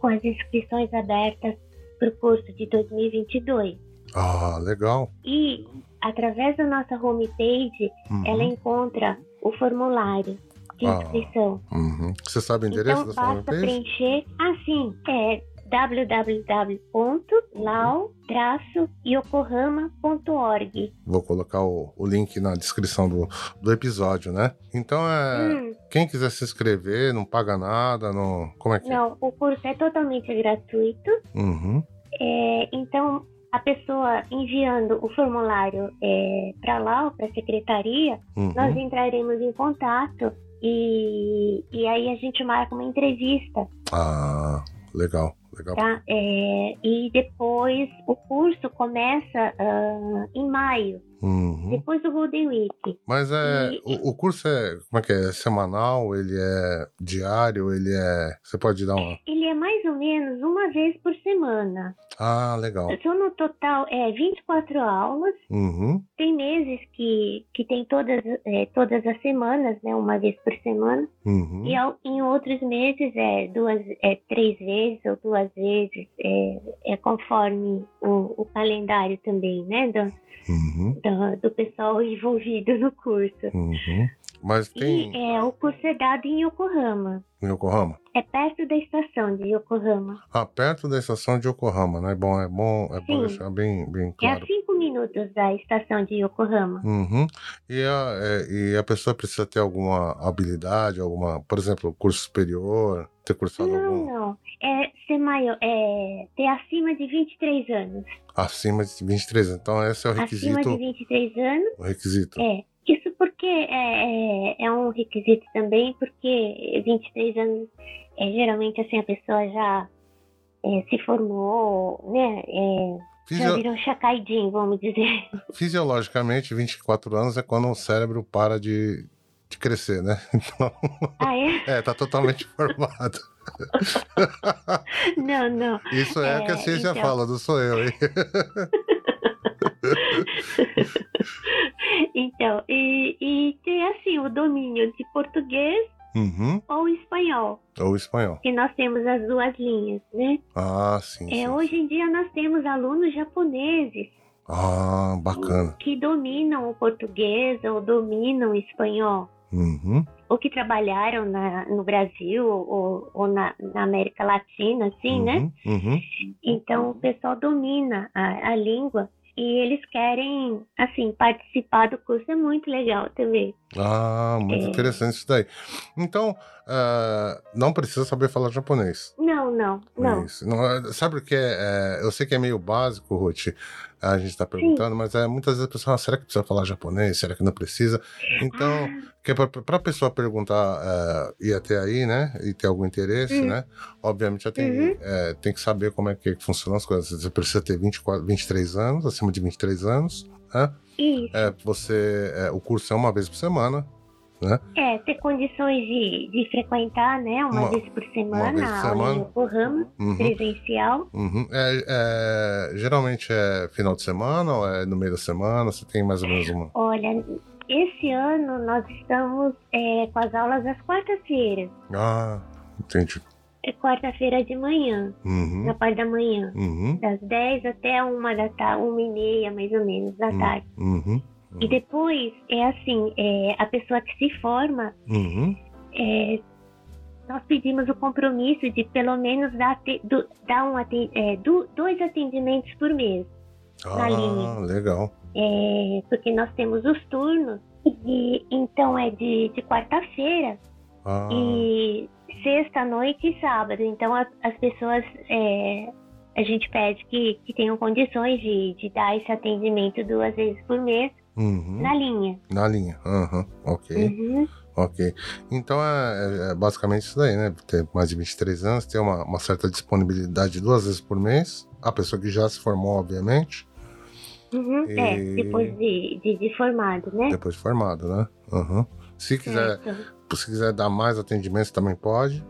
com as inscrições abertas para o curso de 2022. Ah, legal. E através da nossa homepage, uhum. ela encontra o formulário de ah, inscrição. Ah, uhum. Você sabe o endereço então, da sua homepage? preencher. Ah, sim. É www.lau-yokohama.org. Vou colocar o, o, link na descrição do, do episódio, né? Então, é, hum. quem quiser se inscrever, não paga nada, não... como é que é? Não, o curso é totalmente gratuito. Uhum. É, então, a pessoa enviando o formulário é, para lá, para a secretaria, uhum. nós entraremos em contato e, e aí a gente marca uma entrevista. Ah, legal. Legal. Tá? É, e depois o curso começa uh, em maio. Uhum. Depois do Golden Week. Mas é. E, o, o, curso é. Como é que é? é? Semanal? Ele é diário? Ele é. Você pode dar uma. Ele é mais ou menos uma vez por semana. Ah, legal. São no total é 24 aulas. Uhum. Tem meses que, que tem todas, é, todas as semanas, né? Uma vez por semana. Uhum. E ao, em outros meses é duas, é três vezes ou duas vezes. É, é conforme o, o calendário também, né? Do, uhum. Do, do, pessoal envolvido no curso. Uhum. Mas tem. E é, o curso é dado em Yokohama. Em Yokohama? É perto da estação de Yokohama. Ah, perto da estação de Yokohama, né? Bom, é bom, é bom Sim. deixar bem, bem É claro. a cinco minutos da estação de Yokohama. Uhum. E, a, é, e a pessoa precisa ter alguma habilidade, alguma, por exemplo, curso superior, ter cursado Não, algum não. É ser maior, é ter acima de 23 anos. acima de 23 anos. Então, esse é o Acima requisito. de 23 anos, O requisito. é. Isso porque é, é, é um requisito também, porque 23 anos, é, geralmente assim, a pessoa já é, se formou, né? É, já Fisio- virou chacaidinho, vamos dizer. (laughs) Fisiologicamente, 24 anos é quando o cérebro para de, de crescer, né? (laughs) Então, Ah, é? é, tá totalmente (laughs) formado. Não, não. Isso é, o que a É, ciência então. fala, não sou eu, hein? (laughs) Então, e, e ter assim o domínio de português Uhum. ou espanhol, Ou espanhol. que nós temos as duas linhas, né? Ah, sim. sim. É, hoje em dia nós temos alunos japoneses Ah, bacana. que dominam o português ou dominam o espanhol, Uhum. ou que trabalharam na, no Brasil ou, ou na, na América Latina, assim, né? Uhum. Uhum. Então o pessoal domina a, a língua e eles querem, assim, participar do curso. É muito legal também. Ah, muito É. interessante isso daí. Então, ah, não precisa saber falar japonês. Não, não, não. Não, sabe o que é, é, Eu sei que é meio básico, Ruth, a gente está perguntando, mas é, muitas vezes a pessoa, ah, será que precisa falar japonês? Será que não precisa? Então, Ah, que para a pessoa perguntar é, ir até aí, né? E ter algum interesse, Uhum. né? Obviamente já tem, Uhum. é, tem que saber como é que funcionam as coisas. Você precisa ter 24, 23 anos, acima de 23 anos, né? isso. É, você, é, o curso é uma vez por semana, É, ter condições de, de frequentar, né, uma, Uma- vez por semana, vez por semana. Uhum. presencial. Uhum. É, é, geralmente é final de semana ou é no meio da semana? Você tem mais ou menos uma. Olha, esse ano nós estamos é, com as aulas às quartas-feiras. Ah, entendi. É quarta-feira de manhã, Uhum. na parte da manhã. Uhum. Das 10 até uma da tarde, uma e meia, mais ou menos, da tarde. Uhum. E depois, é assim, é, a pessoa que se forma, Uhum. é, nós pedimos o compromisso de pelo menos dar, do- dar um, é, do- dois atendimentos por mês. Na Ah, linha. legal. É, porque nós temos os turnos, e então é de, de quarta-feira Ah, e sexta noite e sábado. Então a- as pessoas é, a gente pede que, que tenham condições de, de dar esse atendimento duas vezes por mês uhum. na linha. Na linha. Aham. Ok. Uhum. Ok. Então é, é- é basicamente isso daí, né? Ter mais de 23 anos, ter uma, uma certa disponibilidade duas vezes por mês. A pessoa que já se formou, obviamente, Uhum. É, E- depois de, de, de formado, né? depois de formado, né? Aham. Se quiser, Certo. se quiser dar mais atendimentos, também pode,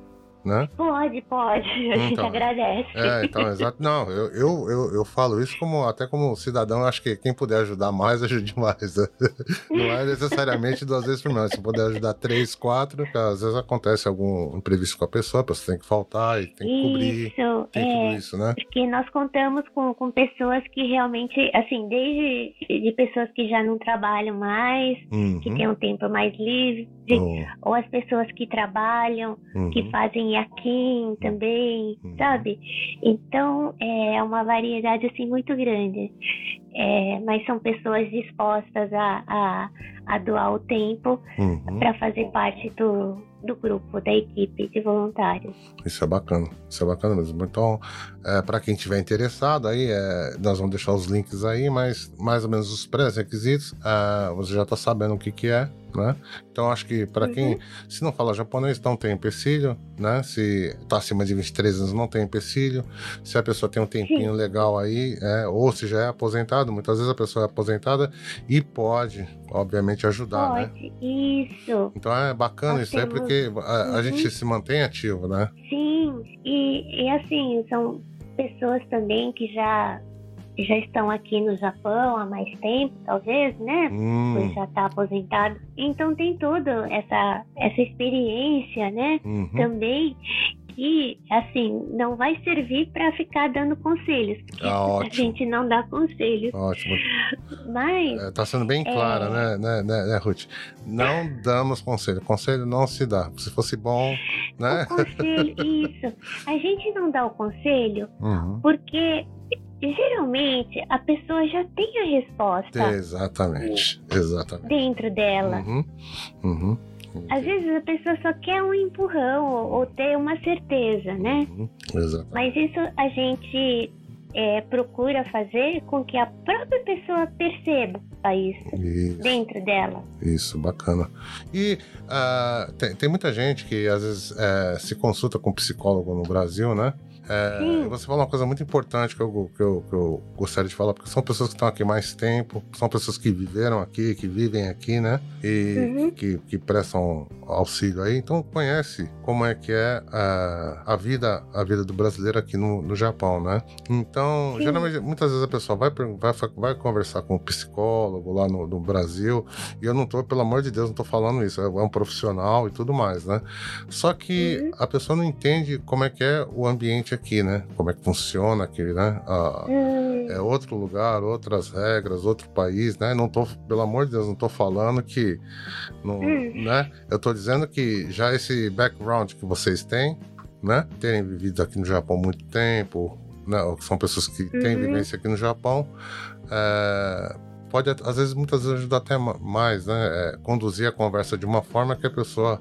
né? Pode, pode. A gente Então, agradece. É, então, exato. Não, eu, eu, eu, eu falo isso como até como cidadão, acho que quem puder ajudar mais, ajude mais. né? (laughs) Não é necessariamente duas vezes por mês. Se puder ajudar três, quatro, porque às vezes acontece algum imprevisto com a pessoa, a pessoa tem que faltar e tem que cobrir. Isso, Tem é. tudo isso, né? Porque nós contamos com, com pessoas que realmente, assim, desde de pessoas que já não trabalham mais, que Uhum. têm um tempo mais livre, Oh, ou as pessoas que trabalham, que uhum. Fazem yakin também, Uhum. sabe? Então é uma variedade assim muito grande. É, mas são pessoas dispostas a, a, a doar o tempo Uhum. para fazer parte do, do grupo, da equipe de voluntários. Isso é bacana, isso é bacana mesmo. Então, é, para quem tiver interessado, aí é, nós vamos deixar os links aí, mas mais ou menos os pré-requisitos, é, você já está sabendo o que, que é, né? Então, acho que para quem, se não fala japonês, não tem empecilho, né? Se está acima de 23 anos, não tem empecilho. Se a pessoa tem um tempinho legal aí, é, ou se já é aposentado, muitas vezes a pessoa é aposentada e pode, obviamente, ajudar, né? Pode, isso. Então é bacana Nós isso aí, temos- porque a, a Uhum. gente se mantém ativo, né? Sim, e, e assim, são pessoas também que já, já estão aqui no Japão há mais tempo, talvez, né? Hum. Pois já está aposentado. Então tem toda essa, essa experiência, né? Uhum. Também assim, não vai servir para ficar dando conselhos. Ah, a gente não dá conselhos. Ótimo. Mas. É, tá sendo bem clara, é... né, né, né, né, Ruth? Não damos conselho. Conselho não se dá. Se fosse bom, né? O conselho, (laughs) isso. A gente não dá o conselho uhum. porque geralmente a pessoa já tem a resposta. Exatamente, exatamente. Dentro dela. Uhum. Uhum. Às vezes a pessoa só quer um empurrão ou, ou ter uma certeza, né? Uhum. Mas isso a gente é, procura fazer com que a própria pessoa perceba isso, isso. dentro dela. Isso, bacana. E uh, tem, tem, muita gente que às vezes é, se consulta com psicólogo no Brasil, né? É, você falou uma coisa muito importante que eu, que, eu, que eu gostaria de falar, porque são pessoas que estão aqui mais tempo, são pessoas que viveram aqui, que vivem aqui, né? E uhum. que, que prestam auxílio aí, então conhece como é que é a, a vida a vida do brasileiro aqui no, no Japão, né? Então, Sim. geralmente, muitas vezes a pessoa vai, vai, vai conversar com um psicólogo lá no, no Brasil, e eu não tô, pelo amor de Deus, não tô falando isso, é, é um profissional e tudo mais, né? Só que uhum. a pessoa não entende como é que é o ambiente aqui, né? Como é que funciona aqui, né? Ah, hum. É outro lugar, outras regras, outro país, né? Não tô, pelo amor de Deus, não tô falando que, não, hum. né? Eu tô dizendo que já esse background que vocês têm, né? Terem vivido aqui no Japão muito tempo, né? São pessoas que têm uhum. vivência aqui no Japão. É, pode, às vezes, muitas vezes ajudar até mais, né? É, conduzir a conversa de uma forma que a pessoa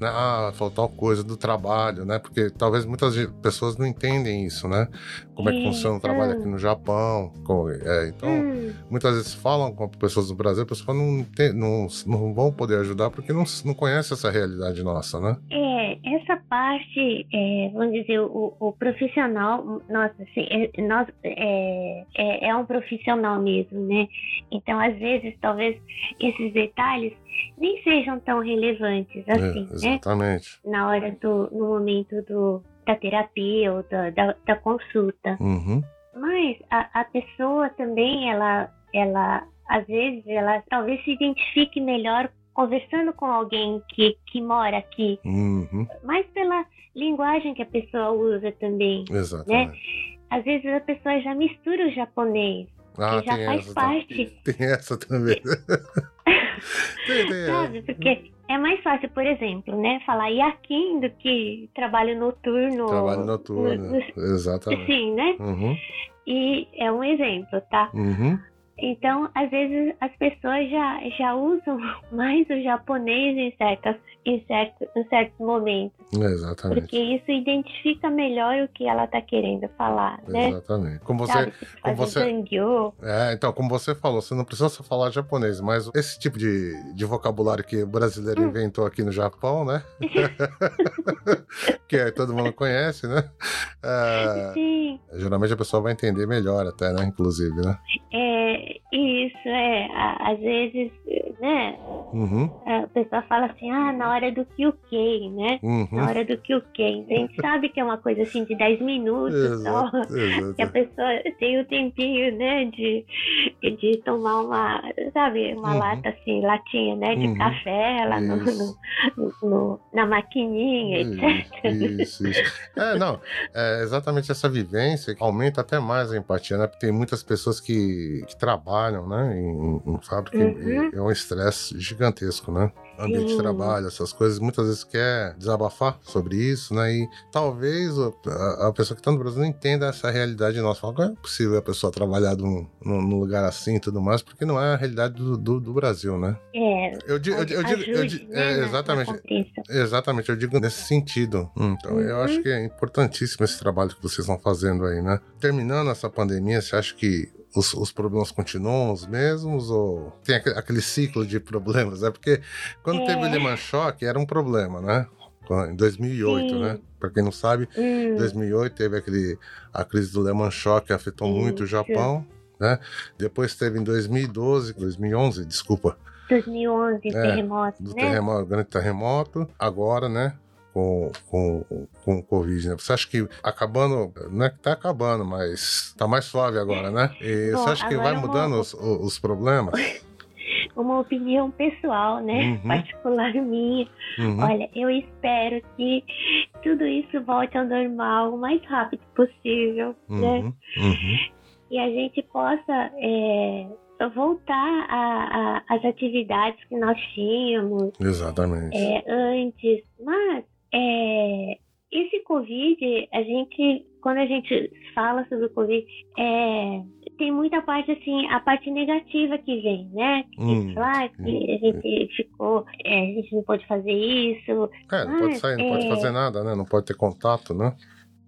né? Ah, falou coisa do trabalho, né? Porque talvez muitas pessoas não entendem isso, né? Como é que funciona o trabalho aqui no Japão. Como, é, então, hum. muitas vezes falam com pessoas do Brasil, pessoas não, tem, não, não vão poder ajudar porque não, não conhecem essa realidade nossa, né? É, essa parte, é, vamos dizer, o, o profissional, nossa, assim, é, nós, é, é, é um profissional mesmo, né? Então, às vezes, talvez esses detalhes nem sejam tão relevantes assim, é, exatamente. né? Na hora do, no momento do, da terapia ou da, da, da consulta. Uhum. Mas a, a pessoa também, ela, ela, às vezes, ela talvez se identifique melhor conversando com alguém que, que mora aqui. Uhum. Mais pela linguagem que a pessoa usa também. Né? Exatamente. Né? Às vezes a pessoa já mistura o japonês. Ah, que já faz parte. Tem essa também. (laughs) Sabe? Porque é mais fácil, por exemplo, né? Falar Yakin do que trabalho noturno. Trabalho noturno, no, exatamente. Sim, né? Uhum. E é um exemplo, tá? Uhum. Então, às vezes, as pessoas já, já usam (laughs) mais o japonês em, certas, em, certo, em certos momentos. Exatamente. Porque isso identifica melhor o que ela está querendo falar, né? Exatamente. Como você... Sabe, como você é, então, como você falou, você não precisa falar japonês, mas esse tipo de, de vocabulário que o brasileiro hum. inventou aqui no Japão, né? (laughs) que todo mundo conhece, né? É, Sim. Geralmente a pessoa vai entender melhor até, né? Inclusive, né? É, isso, é. Às vezes, né? Uhum. A pessoa fala assim, ah, na hora do QK, né? Uhum. Na hora do QK. Então a gente sabe que é uma coisa assim de 10 minutos exato, só. Exato. Que a pessoa tem o um tempinho, né? De, de tomar uma, sabe, uma uhum. lata assim, latinha, né? De uhum. café lá no, no, no, na maquininha, etc. Isso, isso. É, não. É exatamente essa vivência que aumenta até mais a empatia, né? Porque tem muitas pessoas que, que trabalham, né? Em, em fábrica. Uhum. É um estresse gigantesco, né? ambiente de trabalho, essas coisas, muitas vezes quer desabafar sobre isso, né? E talvez a, a pessoa que está no Brasil não entenda essa realidade nossa. Fala, como é possível a pessoa trabalhar num, num lugar assim e tudo mais, porque não é a realidade do, do, do Brasil, né? É. Eu digo, eu, eu digo, eu digo é, né, exatamente. Exatamente, eu digo nesse sentido. Então, uhum. eu acho que é importantíssimo esse trabalho que vocês estão fazendo aí, né? Terminando essa pandemia, você acha que os, os, problemas continuam os mesmos ou tem aquele, aquele ciclo de problemas? É porque quando é. teve o Lehman Shock era um problema, né? Em 2008, Sim. né? Para quem não sabe, em hum. 2008 teve aquele a crise do Lehman Shock que afetou Sim. muito o Japão, né? Depois teve em 2012, 2011, desculpa. 2011, é, terremoto, do né? terremoto, grande terremoto. Agora, né? Com, com, com o Covid, né? Você acha que acabando, não é que tá acabando, mas tá mais suave agora, né? E Bom, você acha que vai mudando vou... os, os problemas? (laughs) uma opinião pessoal, né? Uhum. Particular minha. Uhum. Olha, eu espero que tudo isso volte ao normal o mais rápido possível, né? Uhum. Uhum. E a gente possa é, voltar às atividades que nós tínhamos Exatamente. é, antes. Mas é, esse Covid, a gente, quando a gente fala sobre o Covid, é, tem muita parte assim, a parte negativa que vem, né? Que Hum, falar que a gente ficou, é, a gente não pode fazer isso, É, não pode mas, sair, não pode é- fazer nada, né? Não pode ter contato, né?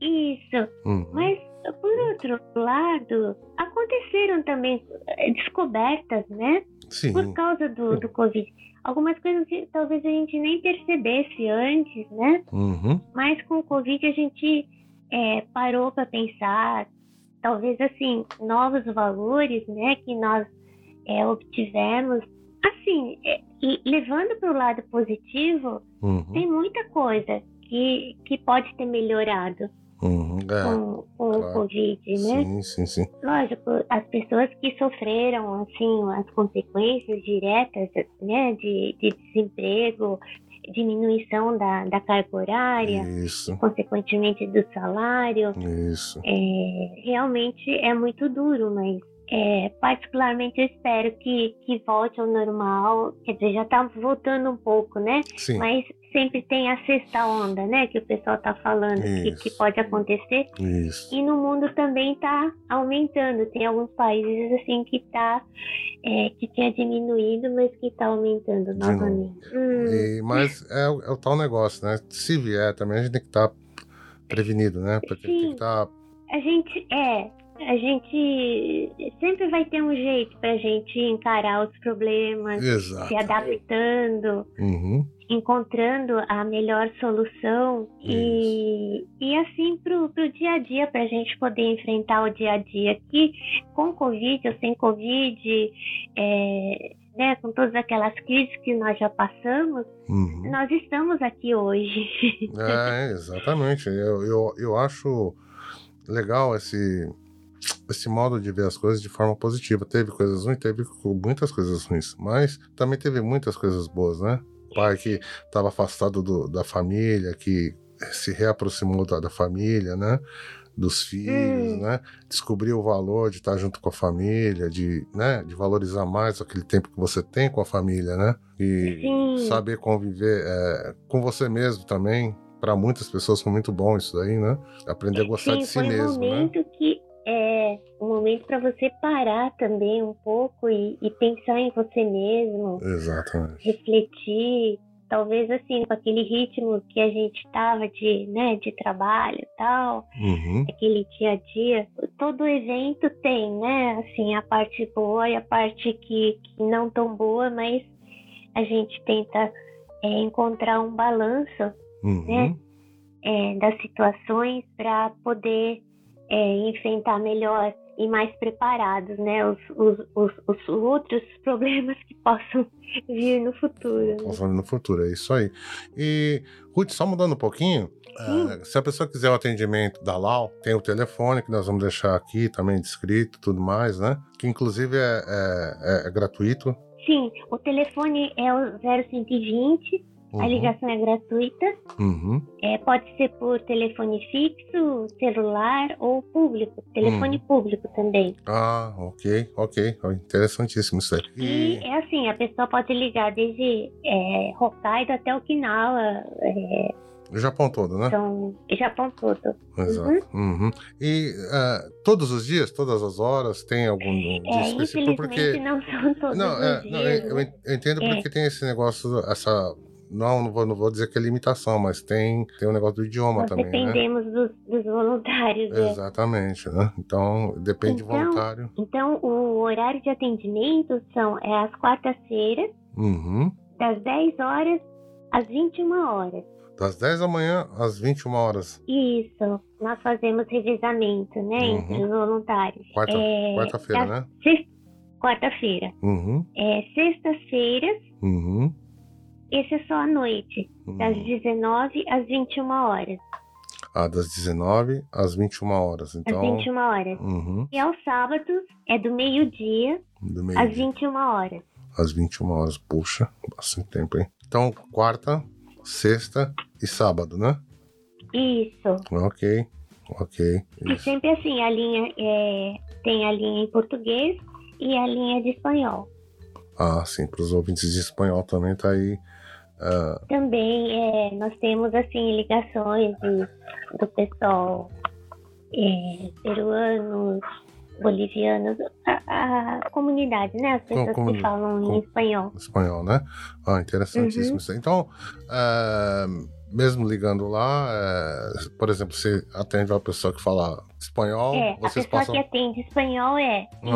isso. Uhum. Mas, por outro lado, aconteceram também eh, descobertas, né? Sim. Por causa do, do Covid. Algumas coisas que talvez a gente nem percebesse antes, né? Uhum. Mas com o Covid a gente é, parou para pensar, talvez assim, novos valores, né? Que nós é, obtivemos. Assim, é, e levando para o lado positivo, Uhum. tem muita coisa que, que pode ter melhorado Uhum. É. com, claro. o Covid, né? Sim, sim, sim. Lógico, as pessoas que sofreram assim as consequências diretas, né, de, de desemprego, diminuição da, da carga horária, Isso, consequentemente do salário, isso. é, realmente é muito duro, mas é, particularmente eu espero que, que volte ao normal, quer dizer, já tá voltando um pouco, né? Sim, Mas sempre tem a sexta onda, né, que o pessoal tá falando que, que pode acontecer. isso. E no mundo também está aumentando. Tem alguns países assim que tá é, que tinha diminuído, mas que está aumentando novamente. Hum, E- mas é, o- é o tal negócio, né? Se vier também, a gente tem que estar prevenido, né? Porque tem que Sim. estar. a gente é, a gente sempre vai ter um jeito para a gente encarar os problemas, Exato. se adaptando, Uhum. encontrando a melhor solução e, e assim pro, pro dia a dia para a gente poder enfrentar o dia a dia que com Covid ou sem Covid, é, né, com todas aquelas crises que nós já passamos, Uhum. nós estamos aqui hoje. É, (laughs) exatamente. Eu, eu, eu acho legal esse, esse modo de ver as coisas de forma positiva. Teve coisas ruins, teve muitas coisas ruins, mas também teve muitas coisas boas, né? Pai que estava afastado do- da família, que se reaproximou da, da família, né? Dos filhos, Hum. né? Descobriu o valor de estar junto com a família, de, né? de valorizar mais aquele tempo que você tem com a família, né? E Sim. saber conviver é, com você mesmo também. Para muitas pessoas foi muito bom isso daí, né? Aprender a gostar Sim, de si foi um mesmo, né? momento que é um momento para você parar também um pouco e, e pensar em você mesmo, Exatamente. refletir, talvez assim, com aquele ritmo que a gente tava de, né, de trabalho e tal, Uhum. aquele dia a dia. Todo evento tem, né, assim, a parte boa e a parte que, que não tão boa, mas a gente tenta é, encontrar um balanço Uhum. né? é, das situações para poder é, enfrentar melhor e mais preparados, né? Os, os, os, os outros (laughs) problemas que possam vir no futuro. né? Pensando no futuro, é isso aí. E, Ruth, só mudando um pouquinho, é, se a pessoa quiser o atendimento da Lau, tem o telefone que nós vamos deixar aqui também descrito tudo mais, né? Que inclusive é- é- é gratuito. Sim, o telefone é o 0120, a Uhum. ligação é gratuita. Uhum. É, pode ser por telefone fixo, celular ou público. Telefone público também. Ah, ok, ok. Interessantíssimo isso aí. E é assim, a pessoa pode ligar desde é, Hokkaido até Okinawa, é, o Japão todo, né? então, Japão todo. Exato. Uhum. E é, todos os dias, todas as horas, tem algum dia É, específico? infelizmente Porque. não são todos Não, os é, dias. não, eu, né? eu entendo É. porque tem esse negócio, essa. Não, não vou, não vou dizer que é limitação, mas tem, tem o negócio do idioma Nós também, né? dependemos dos, dos voluntários. né? Exatamente, né? Então, depende Então- do voluntário. Então, o horário de atendimento são é às quartas-feiras, Uhum. das 10 horas às 21 horas. Das 10 da manhã às 21 horas. Isso, nós fazemos revezamento, né, Uhum. entre os voluntários. Quarta- É, Quarta-feira, das né? sex- Quarta-feira. Uhum. É, sextas-feiras, Uhum. Esse é só à noite, das uhum. 19 às 21 horas. Ah, das 19 às 21 horas. Às Então. 21 horas. Uhum. E aos sábados é do meio-dia Do às meio 21 horas. às 21 horas. Puxa, bastante tempo, hein? Então, quarta, sexta e sábado, né? Isso. Ok, ok. E Isso. sempre assim, a linha é, tem a linha em português e a linha de espanhol. Ah, sim, para os ouvintes de espanhol também tá aí. Ah, Também é, nós temos assim ligações de- do pessoal é, peruanos, bolivianos, a, a comunidade, né? As pessoas comuni- que falam com- em espanhol. espanhol, né? Ah, interessantíssimo Uhum. isso. Então, ah, mesmo ligando lá, eh, por exemplo, você atende uma pessoa que fala espanhol, É, a pessoa passam. que atende espanhol é isso.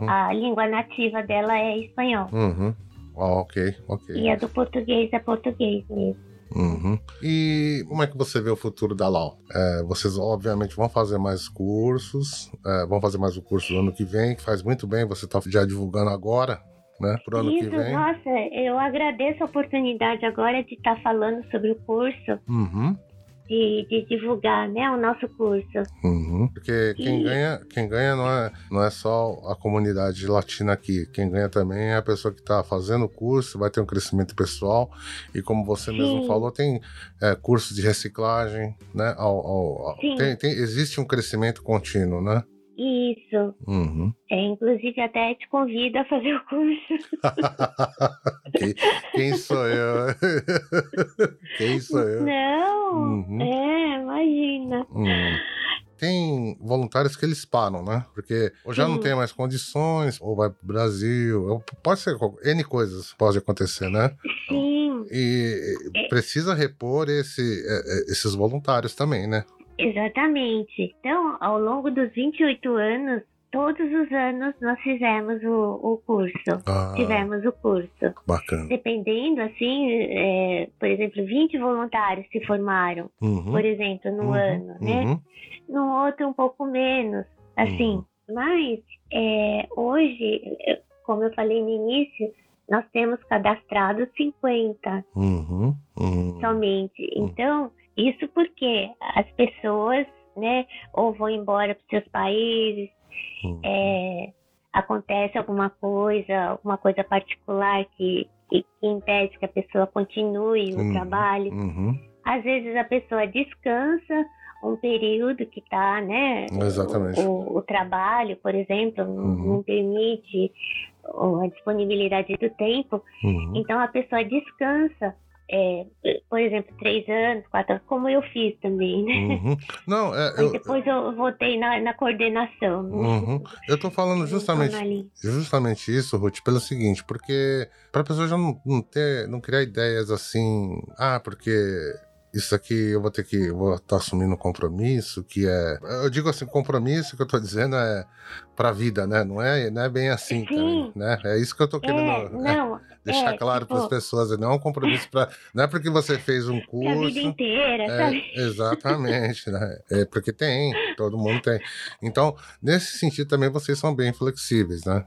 Uhum. A língua nativa dela é espanhol. Uhum. Ah, ok, ok. E a do português é português mesmo. Uhum. E como é que você vê o futuro da LAU? É, vocês, obviamente, vão fazer mais cursos, é, vão fazer mais o curso no ano que vem, que faz muito bem, você está já divulgando agora, né? Pro ano Isso, que vem. nossa, eu agradeço a oportunidade agora de estar falando sobre o curso, Uhum. De, de divulgar né, o nosso curso. Uhum. Porque quem E- ganha, quem ganha não é, não é só a comunidade latina aqui. Quem ganha também é a pessoa que está fazendo o curso, vai ter um crescimento pessoal. E como você mesmo Sim. falou, tem é, cursos de reciclagem, né? Ao, ao- ao- tem, tem- existe um crescimento contínuo, né? Isso. Uhum. É, inclusive, até te convido a fazer o curso. (laughs) quem, quem sou eu? (laughs) quem sou eu? Não, Uhum. é, imagina. Hum. Tem voluntários que eles param, né? Porque ou já não tem mais condições, ou vai pro Brasil, pode ser N coisas pode acontecer, né? Sim, E e precisa repor esse, é, é, esses voluntários também, né? Exatamente. Então, ao longo dos 28 anos, todos os anos nós fizemos o, o curso. Ah, Tivemos o curso. bacana. Dependendo, assim, é, por exemplo, 20 voluntários se formaram, Uhum, por exemplo, no uhum, ano, né? uhum, No outro, um pouco menos, assim. Uhum. Mas, é, hoje, como eu falei no início, nós temos cadastrados 50 uhum, uhum. somente. Então, isso porque as pessoas, né, ou vão embora para seus países, uhum. é, acontece alguma coisa, alguma coisa particular que, que, que impede que a pessoa continue o Uhum, trabalho. uhum. Às vezes a pessoa descansa um período que está, né? Exatamente. O, o trabalho, por exemplo, não, Uhum. permite a disponibilidade do tempo. uhum. Então a pessoa descansa, é, por exemplo, três anos, quatro anos, como eu fiz também, né? Uhum. Não, é, eu, depois eu voltei na, na coordenação. uhum. eu tô falando justamente Então, ali. Justamente isso, Ruth, pelo seguinte, porque para a pessoa já não, não ter, não criar ideias assim, ah, porque isso aqui eu vou ter que, eu vou estar assumindo um compromisso, que é, eu digo assim, compromisso que eu tô dizendo é para a vida, né? Não é, não é bem assim, também, né? É isso que eu tô É, querendo é, não, deixar é, claro para as tipo, pessoas, não é um compromisso para, não é porque você fez um (laughs) pra vida curso, inteira, é, sabe? exatamente, né? É porque tem, todo mundo tem. Então, nesse sentido também vocês são bem flexíveis, né?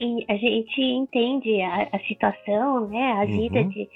É, e a gente entende a, a situação, né? A Uhum. vida de,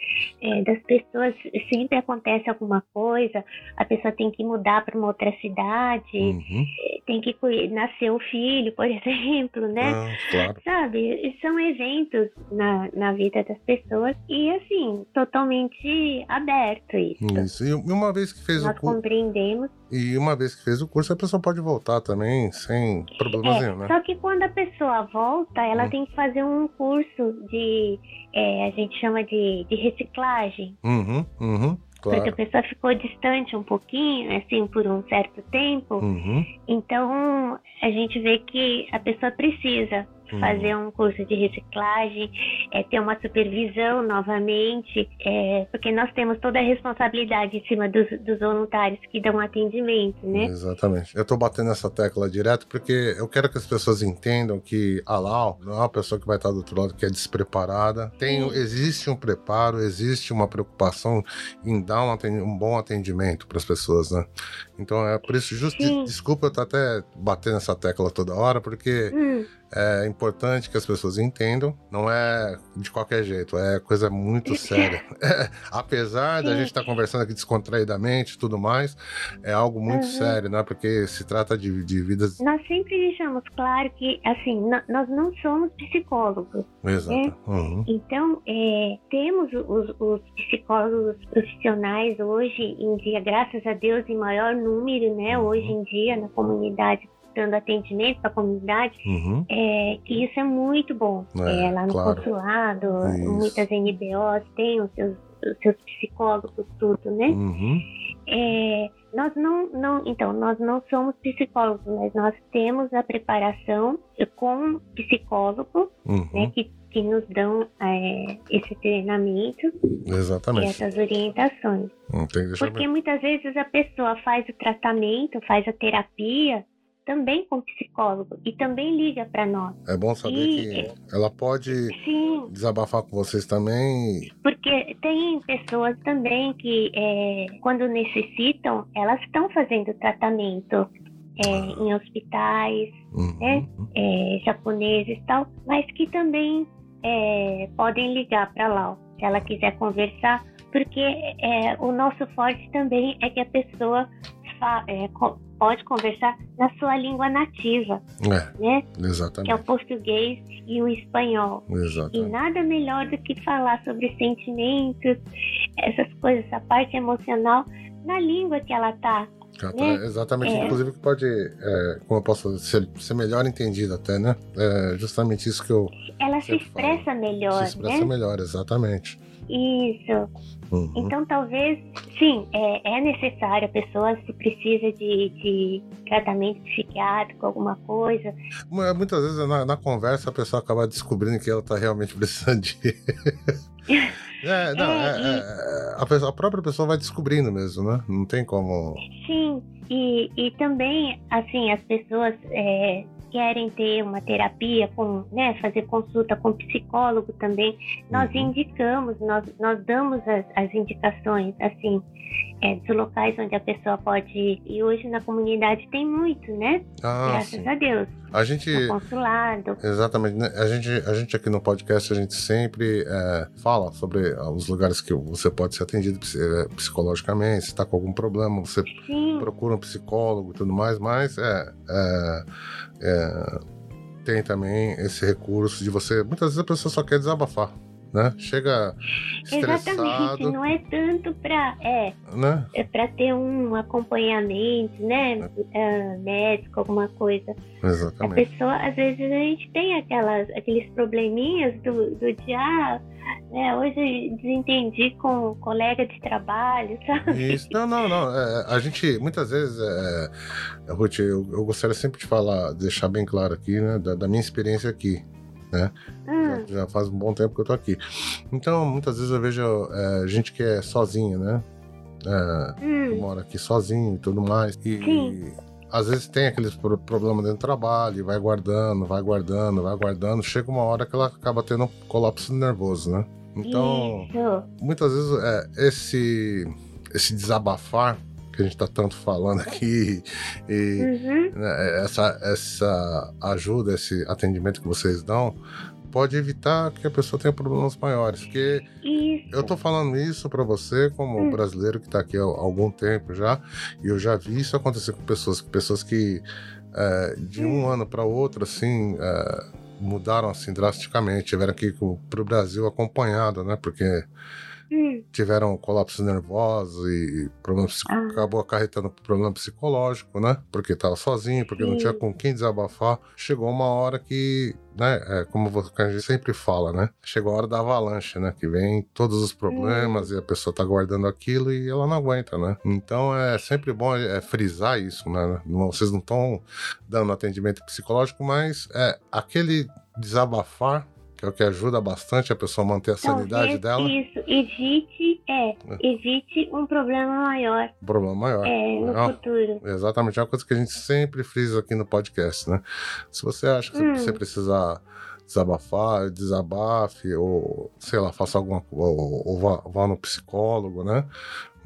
é, das pessoas sempre acontece alguma coisa, a pessoa tem que mudar para uma outra cidade, Uhum. tem que nascer o filho, por (laughs) exemplo, né? Ah, claro. Sabe, são eventos na, na vida das pessoas e assim, totalmente aberto isso. Isso. E uma vez que fez Nós o curso, compreendemos. e uma vez que fez o curso, a pessoa pode voltar também, sem problemas É, nenhum, né? só que quando a pessoa volta, ela Tem que fazer um curso de, é, a gente chama de, de reciclagem. Uhum, uhum, Porque a claro. pessoa ficou distante um pouquinho, assim, por um certo tempo. Uhum, Então, a gente vê que a pessoa precisa Uhum. fazer um curso de reciclagem, é, ter uma supervisão novamente, é, porque nós temos toda a responsabilidade em cima dos, dos voluntários que dão atendimento, né? Exatamente. Eu tô batendo essa tecla direto porque eu quero que as pessoas entendam que a Lau não é uma pessoa que vai estar do outro lado que é despreparada. Tem, existe um preparo, existe uma preocupação em dar um, um bom atendimento para as pessoas, né? Então é por isso, justo, Sim. desculpa eu estar até batendo essa tecla toda hora, porque Hum, é importante que as pessoas entendam, não é de qualquer jeito, é coisa muito séria. (laughs) É, apesar da gente estar tá conversando aqui descontraidamente e tudo mais, é algo muito uhum. sério, né? Porque se trata de, de vidas. Nós sempre deixamos claro que, assim, nós não somos psicólogos. Exato. Né? Uhum. Então, é, temos os, os psicólogos profissionais hoje em dia, graças a Deus, em maior número, né? Uhum. Hoje em dia, na comunidade dando atendimento para a comunidade, uhum. é, que isso é muito bom. É, é lá no claro. consulado, isso. muitas NBOs têm os seus, os seus psicólogos, tudo, né? Uhum. É, nós não, não, então, nós não somos psicólogos, mas nós temos a preparação com psicólogo, uhum. né, que, que nos dão é, esse treinamento Exatamente. e essas orientações. Porque bem. muitas vezes a pessoa faz o tratamento, faz a terapia, também com psicólogo e também liga para nós. É bom saber e, que ela pode sim, desabafar com vocês também. Porque tem pessoas também que, é, quando necessitam, elas estão fazendo tratamento. É, ah. em hospitais, uhum. né, é, japoneses e tal, mas que também é, podem ligar para lá, se ela quiser conversar, porque é, o nosso forte também é que a pessoa fa, é, pode conversar na sua língua nativa, é, né? Exatamente. Que é o português e o espanhol. Exatamente. E nada melhor do que falar sobre sentimentos, essas coisas, essa parte emocional na língua que ela tá. Né? Exatamente, é. inclusive que pode, é, como eu posso ser, ser melhor entendida até, né? É justamente isso que eu. Ela se expressa falo. melhor. Se expressa né? melhor, exatamente. Isso. Uhum. Então, talvez, sim, é, é, necessário, a pessoa se precisa de, de tratamento psiquiátrico, alguma coisa. Muitas vezes na, na, conversa a pessoa acaba descobrindo que ela está realmente precisando de. (laughs) é, não, é, é, e... É, a, pessoa, a, própria pessoa vai descobrindo mesmo, né? Não tem como. Sim, e, e também, assim, as pessoas é, querem ter uma terapia, com, né, fazer consulta com psicólogo também, nós uhum. indicamos, nós, nós damos as, as indicações, assim, é, dos locais onde a pessoa pode ir. E hoje na comunidade tem muito, né? Ah, Graças sim. a Deus. A gente. No consulado. Exatamente. Né? A gente, a gente aqui no podcast, a gente sempre é, fala sobre os lugares que você pode ser atendido é, psicologicamente, se está com algum problema, você sim. procura um psicólogo e tudo mais, mas é, é, é tem também esse recurso de você. Muitas vezes a pessoa só quer desabafar né? Chega estressado. Exatamente, não é tanto para é, né? é para ter um acompanhamento, né, é. uh, médico, alguma coisa. Exatamente. A pessoa, às vezes a gente tem aquelas aqueles probleminhas do, do dia, ah, né, hoje desentendi com um colega de trabalho, (laughs) sabe? Isso, não, não, não. É, a gente, muitas vezes, é, Ruth, eu, eu, gostaria sempre de falar, deixar bem claro aqui, né, da, da minha experiência aqui né? Hum. Já, já, faz um bom tempo que eu tô aqui. Então, muitas vezes eu vejo é, gente que é sozinha, né? É, hum. Mora aqui sozinho e tudo mais. E, Sim. às vezes tem aqueles problemas dentro do trabalho, vai guardando, vai guardando, vai guardando. Chega uma hora que ela acaba tendo um colapso nervoso, né? Então, Isso. muitas vezes é, esse, esse desabafar que a gente está tanto falando aqui, e uhum. né, essa, essa ajuda, esse atendimento que vocês dão, pode evitar que a pessoa tenha problemas maiores. Porque isso. eu tô falando isso para você, como hum. brasileiro que está aqui há algum tempo já, e eu já vi isso acontecer com pessoas, pessoas que é, de um hum. ano para outro, assim. É, mudaram assim drasticamente, tiveram que ir para o Brasil acompanhado, né? Porque Hum. tiveram colapso nervoso e problemas, ah. acabou acarretando problema psicológico, né? Porque estava sozinho, porque Sim. não tinha com quem desabafar. Chegou uma hora que, né? É, como a gente sempre fala, né? Chegou a hora da avalanche, né? Que vem todos os problemas hum. e a pessoa tá guardando aquilo e ela não aguenta, né? Então é sempre bom é, frisar isso, né? Vocês não estão dando atendimento psicológico, mas é aquele desabafar que é o que ajuda bastante a pessoa a manter a sanidade dela. Isso, evite, é, é, evite um problema maior. Um problema maior. É, no é, futuro. Exatamente, é uma coisa que a gente sempre frisa aqui no podcast, né? Se você acha que hum. você precisa desabafar, desabafe, ou sei lá, faça alguma ou, ou vá, vá no psicólogo, né?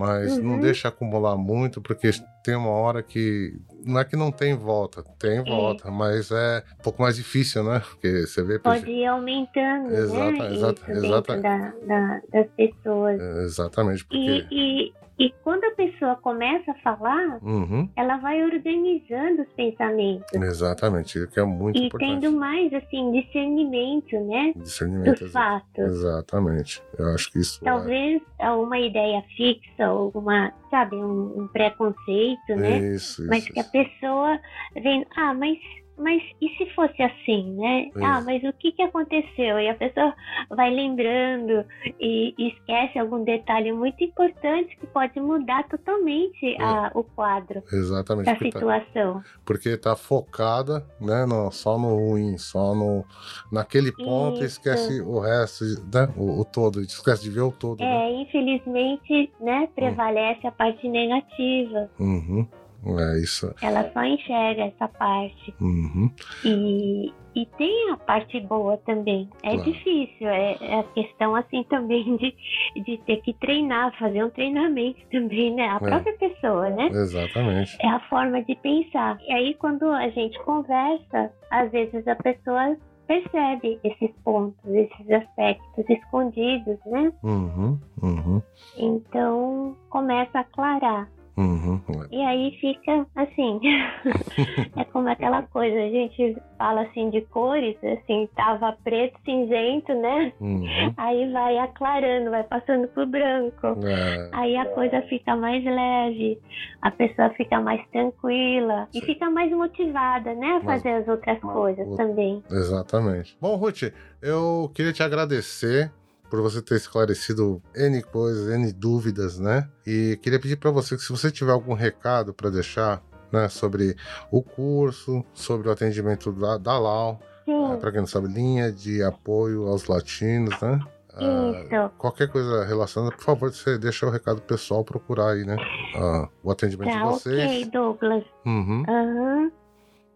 Mas uhum. não deixa acumular muito, porque tem uma hora que. Não é que não tem volta, tem volta, é. mas é um pouco mais difícil, né? Porque você vê. Pode ir aumentando, exata, né? Exata, exata, da, da, das pessoas. Exatamente. Porque... E, e e quando a pessoa começa a falar, uhum. ela vai organizando os pensamentos. Exatamente, que é muito e importante. E tendo mais, assim, discernimento, né? Discernimento. Dos fatos. Exatamente. Eu acho que isso é Talvez é... uma ideia fixa, alguma, sabe, um, um preconceito, né? Isso, isso. Mas que a pessoa vem, ah, mas mas e se fosse assim, né? Ah, mas o que, que aconteceu? E a pessoa vai lembrando e, e esquece algum detalhe muito importante que pode mudar totalmente é. a, o quadro Exatamente, da porque tá situação. Tá, porque está focada né, no, só no ruim, só no naquele ponto Isso. e esquece o resto, né, o, o, todo, esquece de ver o todo. É, né? infelizmente, né, prevalece hum. a parte negativa. Uhum. É isso. Ela só enxerga essa parte. Uhum. E, e tem a parte boa também. É claro. difícil, é, é, a questão assim (laughs) também de, de ter que treinar, fazer um treinamento também, né? A é. própria pessoa, né? Exatamente. É a forma de pensar. E aí quando a gente conversa, às vezes a pessoa percebe esses pontos, esses aspectos escondidos, né? Uhum, uhum. Então começa a aclarar. Uhum. E aí fica assim, (laughs) é como aquela coisa, a gente fala assim de cores, assim, tava preto, cinzento, né? Uhum. Aí vai aclarando, vai passando pro branco. É. Aí a coisa fica mais leve, a pessoa fica mais tranquila Sim. e fica mais motivada, né? A fazer Mas, as outras coisas o... também. Exatamente. Bom, Ruth, eu queria te agradecer por você ter esclarecido N coisas, N dúvidas, né? E queria pedir para você que se você tiver algum recado para deixar, né, sobre o curso, sobre o atendimento da, da LAU, é, para quem não sabe, linha de apoio aos latinos, né? Uh, qualquer coisa relacionada, por favor, você deixa o recado pessoal procurar aí, né? Uh, o atendimento tá, de vocês. Ok, Douglas. Uhum. Uhum.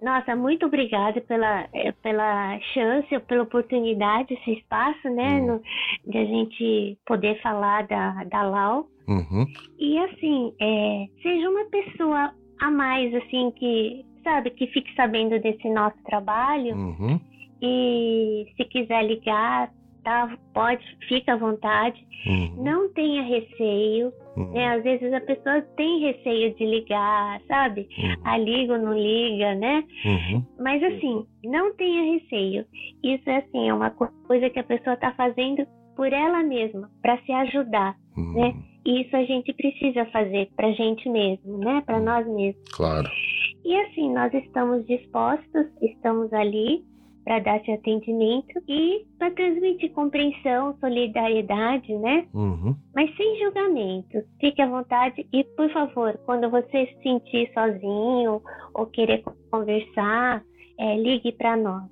Nossa, muito obrigada pela, eh, pela chance, pela oportunidade, esse espaço, né, uhum. no, de a gente poder falar da, da Lau. Uhum. E assim, é, seja uma pessoa a mais, assim, que, sabe, que fique sabendo desse nosso trabalho. Uhum. E se quiser ligar, tá? Pode, fica à vontade. Uhum. Não tenha receio. Uhum. Né? Às vezes a pessoa tem receio de ligar, sabe? Uhum. A liga ou não liga, né? Uhum. Mas assim, não tenha receio. Isso é assim, é uma coisa que a pessoa está fazendo por ela mesma, para se ajudar, uhum. né? E isso a gente precisa fazer para gente mesmo, né? Para uhum. nós mesmos. Claro. E assim, nós estamos dispostos, estamos ali para dar esse atendimento e para transmitir compreensão, solidariedade, né? Uhum. Mas sem julgamento. Fique à vontade e, por favor, quando você se sentir sozinho ou querer conversar, é, ligue para nós.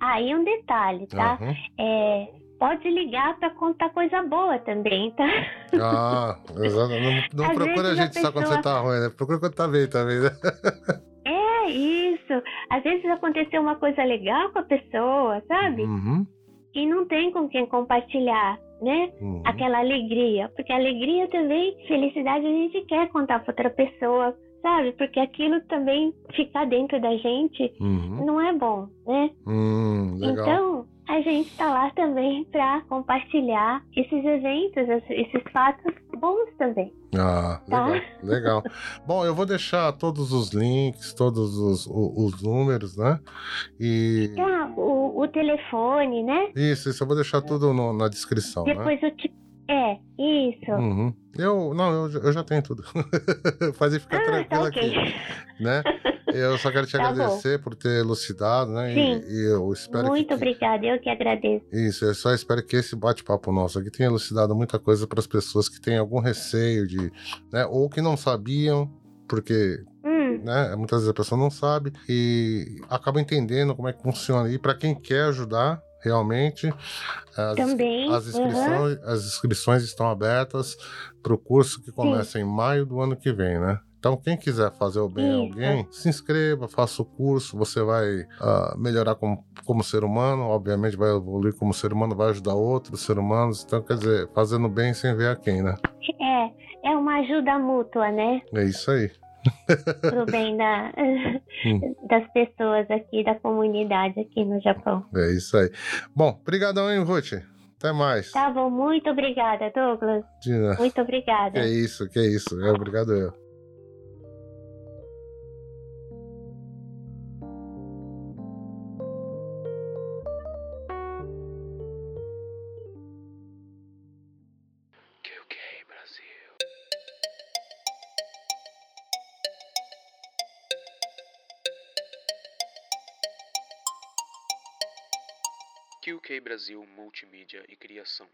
Ah, e um detalhe, tá? Uhum. É, pode ligar para contar coisa boa também, tá? Ah, exato. Não, não (laughs) procura a gente pessoa... só quando você tá ruim, né? Procura quando tá bem também, né? (laughs) É, isso. Às vezes aconteceu uma coisa legal com a pessoa, sabe? Uhum. E não tem com quem compartilhar, né? Uhum. Aquela alegria. Porque alegria também, felicidade a gente quer contar para outra pessoa, sabe? Porque aquilo também ficar dentro da gente uhum. não é bom, né? Hum, então, a gente está lá também para compartilhar esses eventos, esses fatos bons também. Ah, tá? legal, legal. (laughs) Bom, eu vou deixar todos os links, todos os, os, os números, né? E. Ah, o, o, telefone, né? Isso, isso, eu vou deixar tudo no, na descrição. Né? Depois né? eu te. É, isso. Uhum. Eu, não, eu, eu já tenho tudo. (laughs) Fazer ficar ah, tranquilo tá okay. aqui. Né? (laughs) Eu só quero te tá agradecer bom. por ter elucidado, né? Sim. E, e eu espero Muito que, obrigada, eu que agradeço. Isso, eu só espero que esse bate-papo nosso aqui tenha elucidado muita coisa para as pessoas que têm algum receio de, né? Ou que não sabiam, porque hum. né? Muitas vezes a pessoa não sabe e acaba entendendo como é que funciona. E para quem quer ajudar, realmente. As, Também. As inscrições, uhum. as inscrições estão abertas para o curso que começa Sim. em maio do ano que vem, né? Então, quem quiser fazer o bem a alguém, se inscreva, faça o curso, você vai uh, melhorar como, como ser humano, obviamente vai evoluir como ser humano, vai ajudar outros seres humanos. Então, quer dizer, fazendo bem sem ver a quem, né? É, é uma ajuda mútua, né? É isso aí. Pro (laughs) bem da, hum. das pessoas aqui, da comunidade aqui no Japão. É isso aí. Bom, brigadão, hein, Ruth? Até mais. Tá bom, muito obrigada, Douglas. Dina. Muito obrigada. Que isso, que isso. É, obrigado eu. Brasil Multimídia e Criação.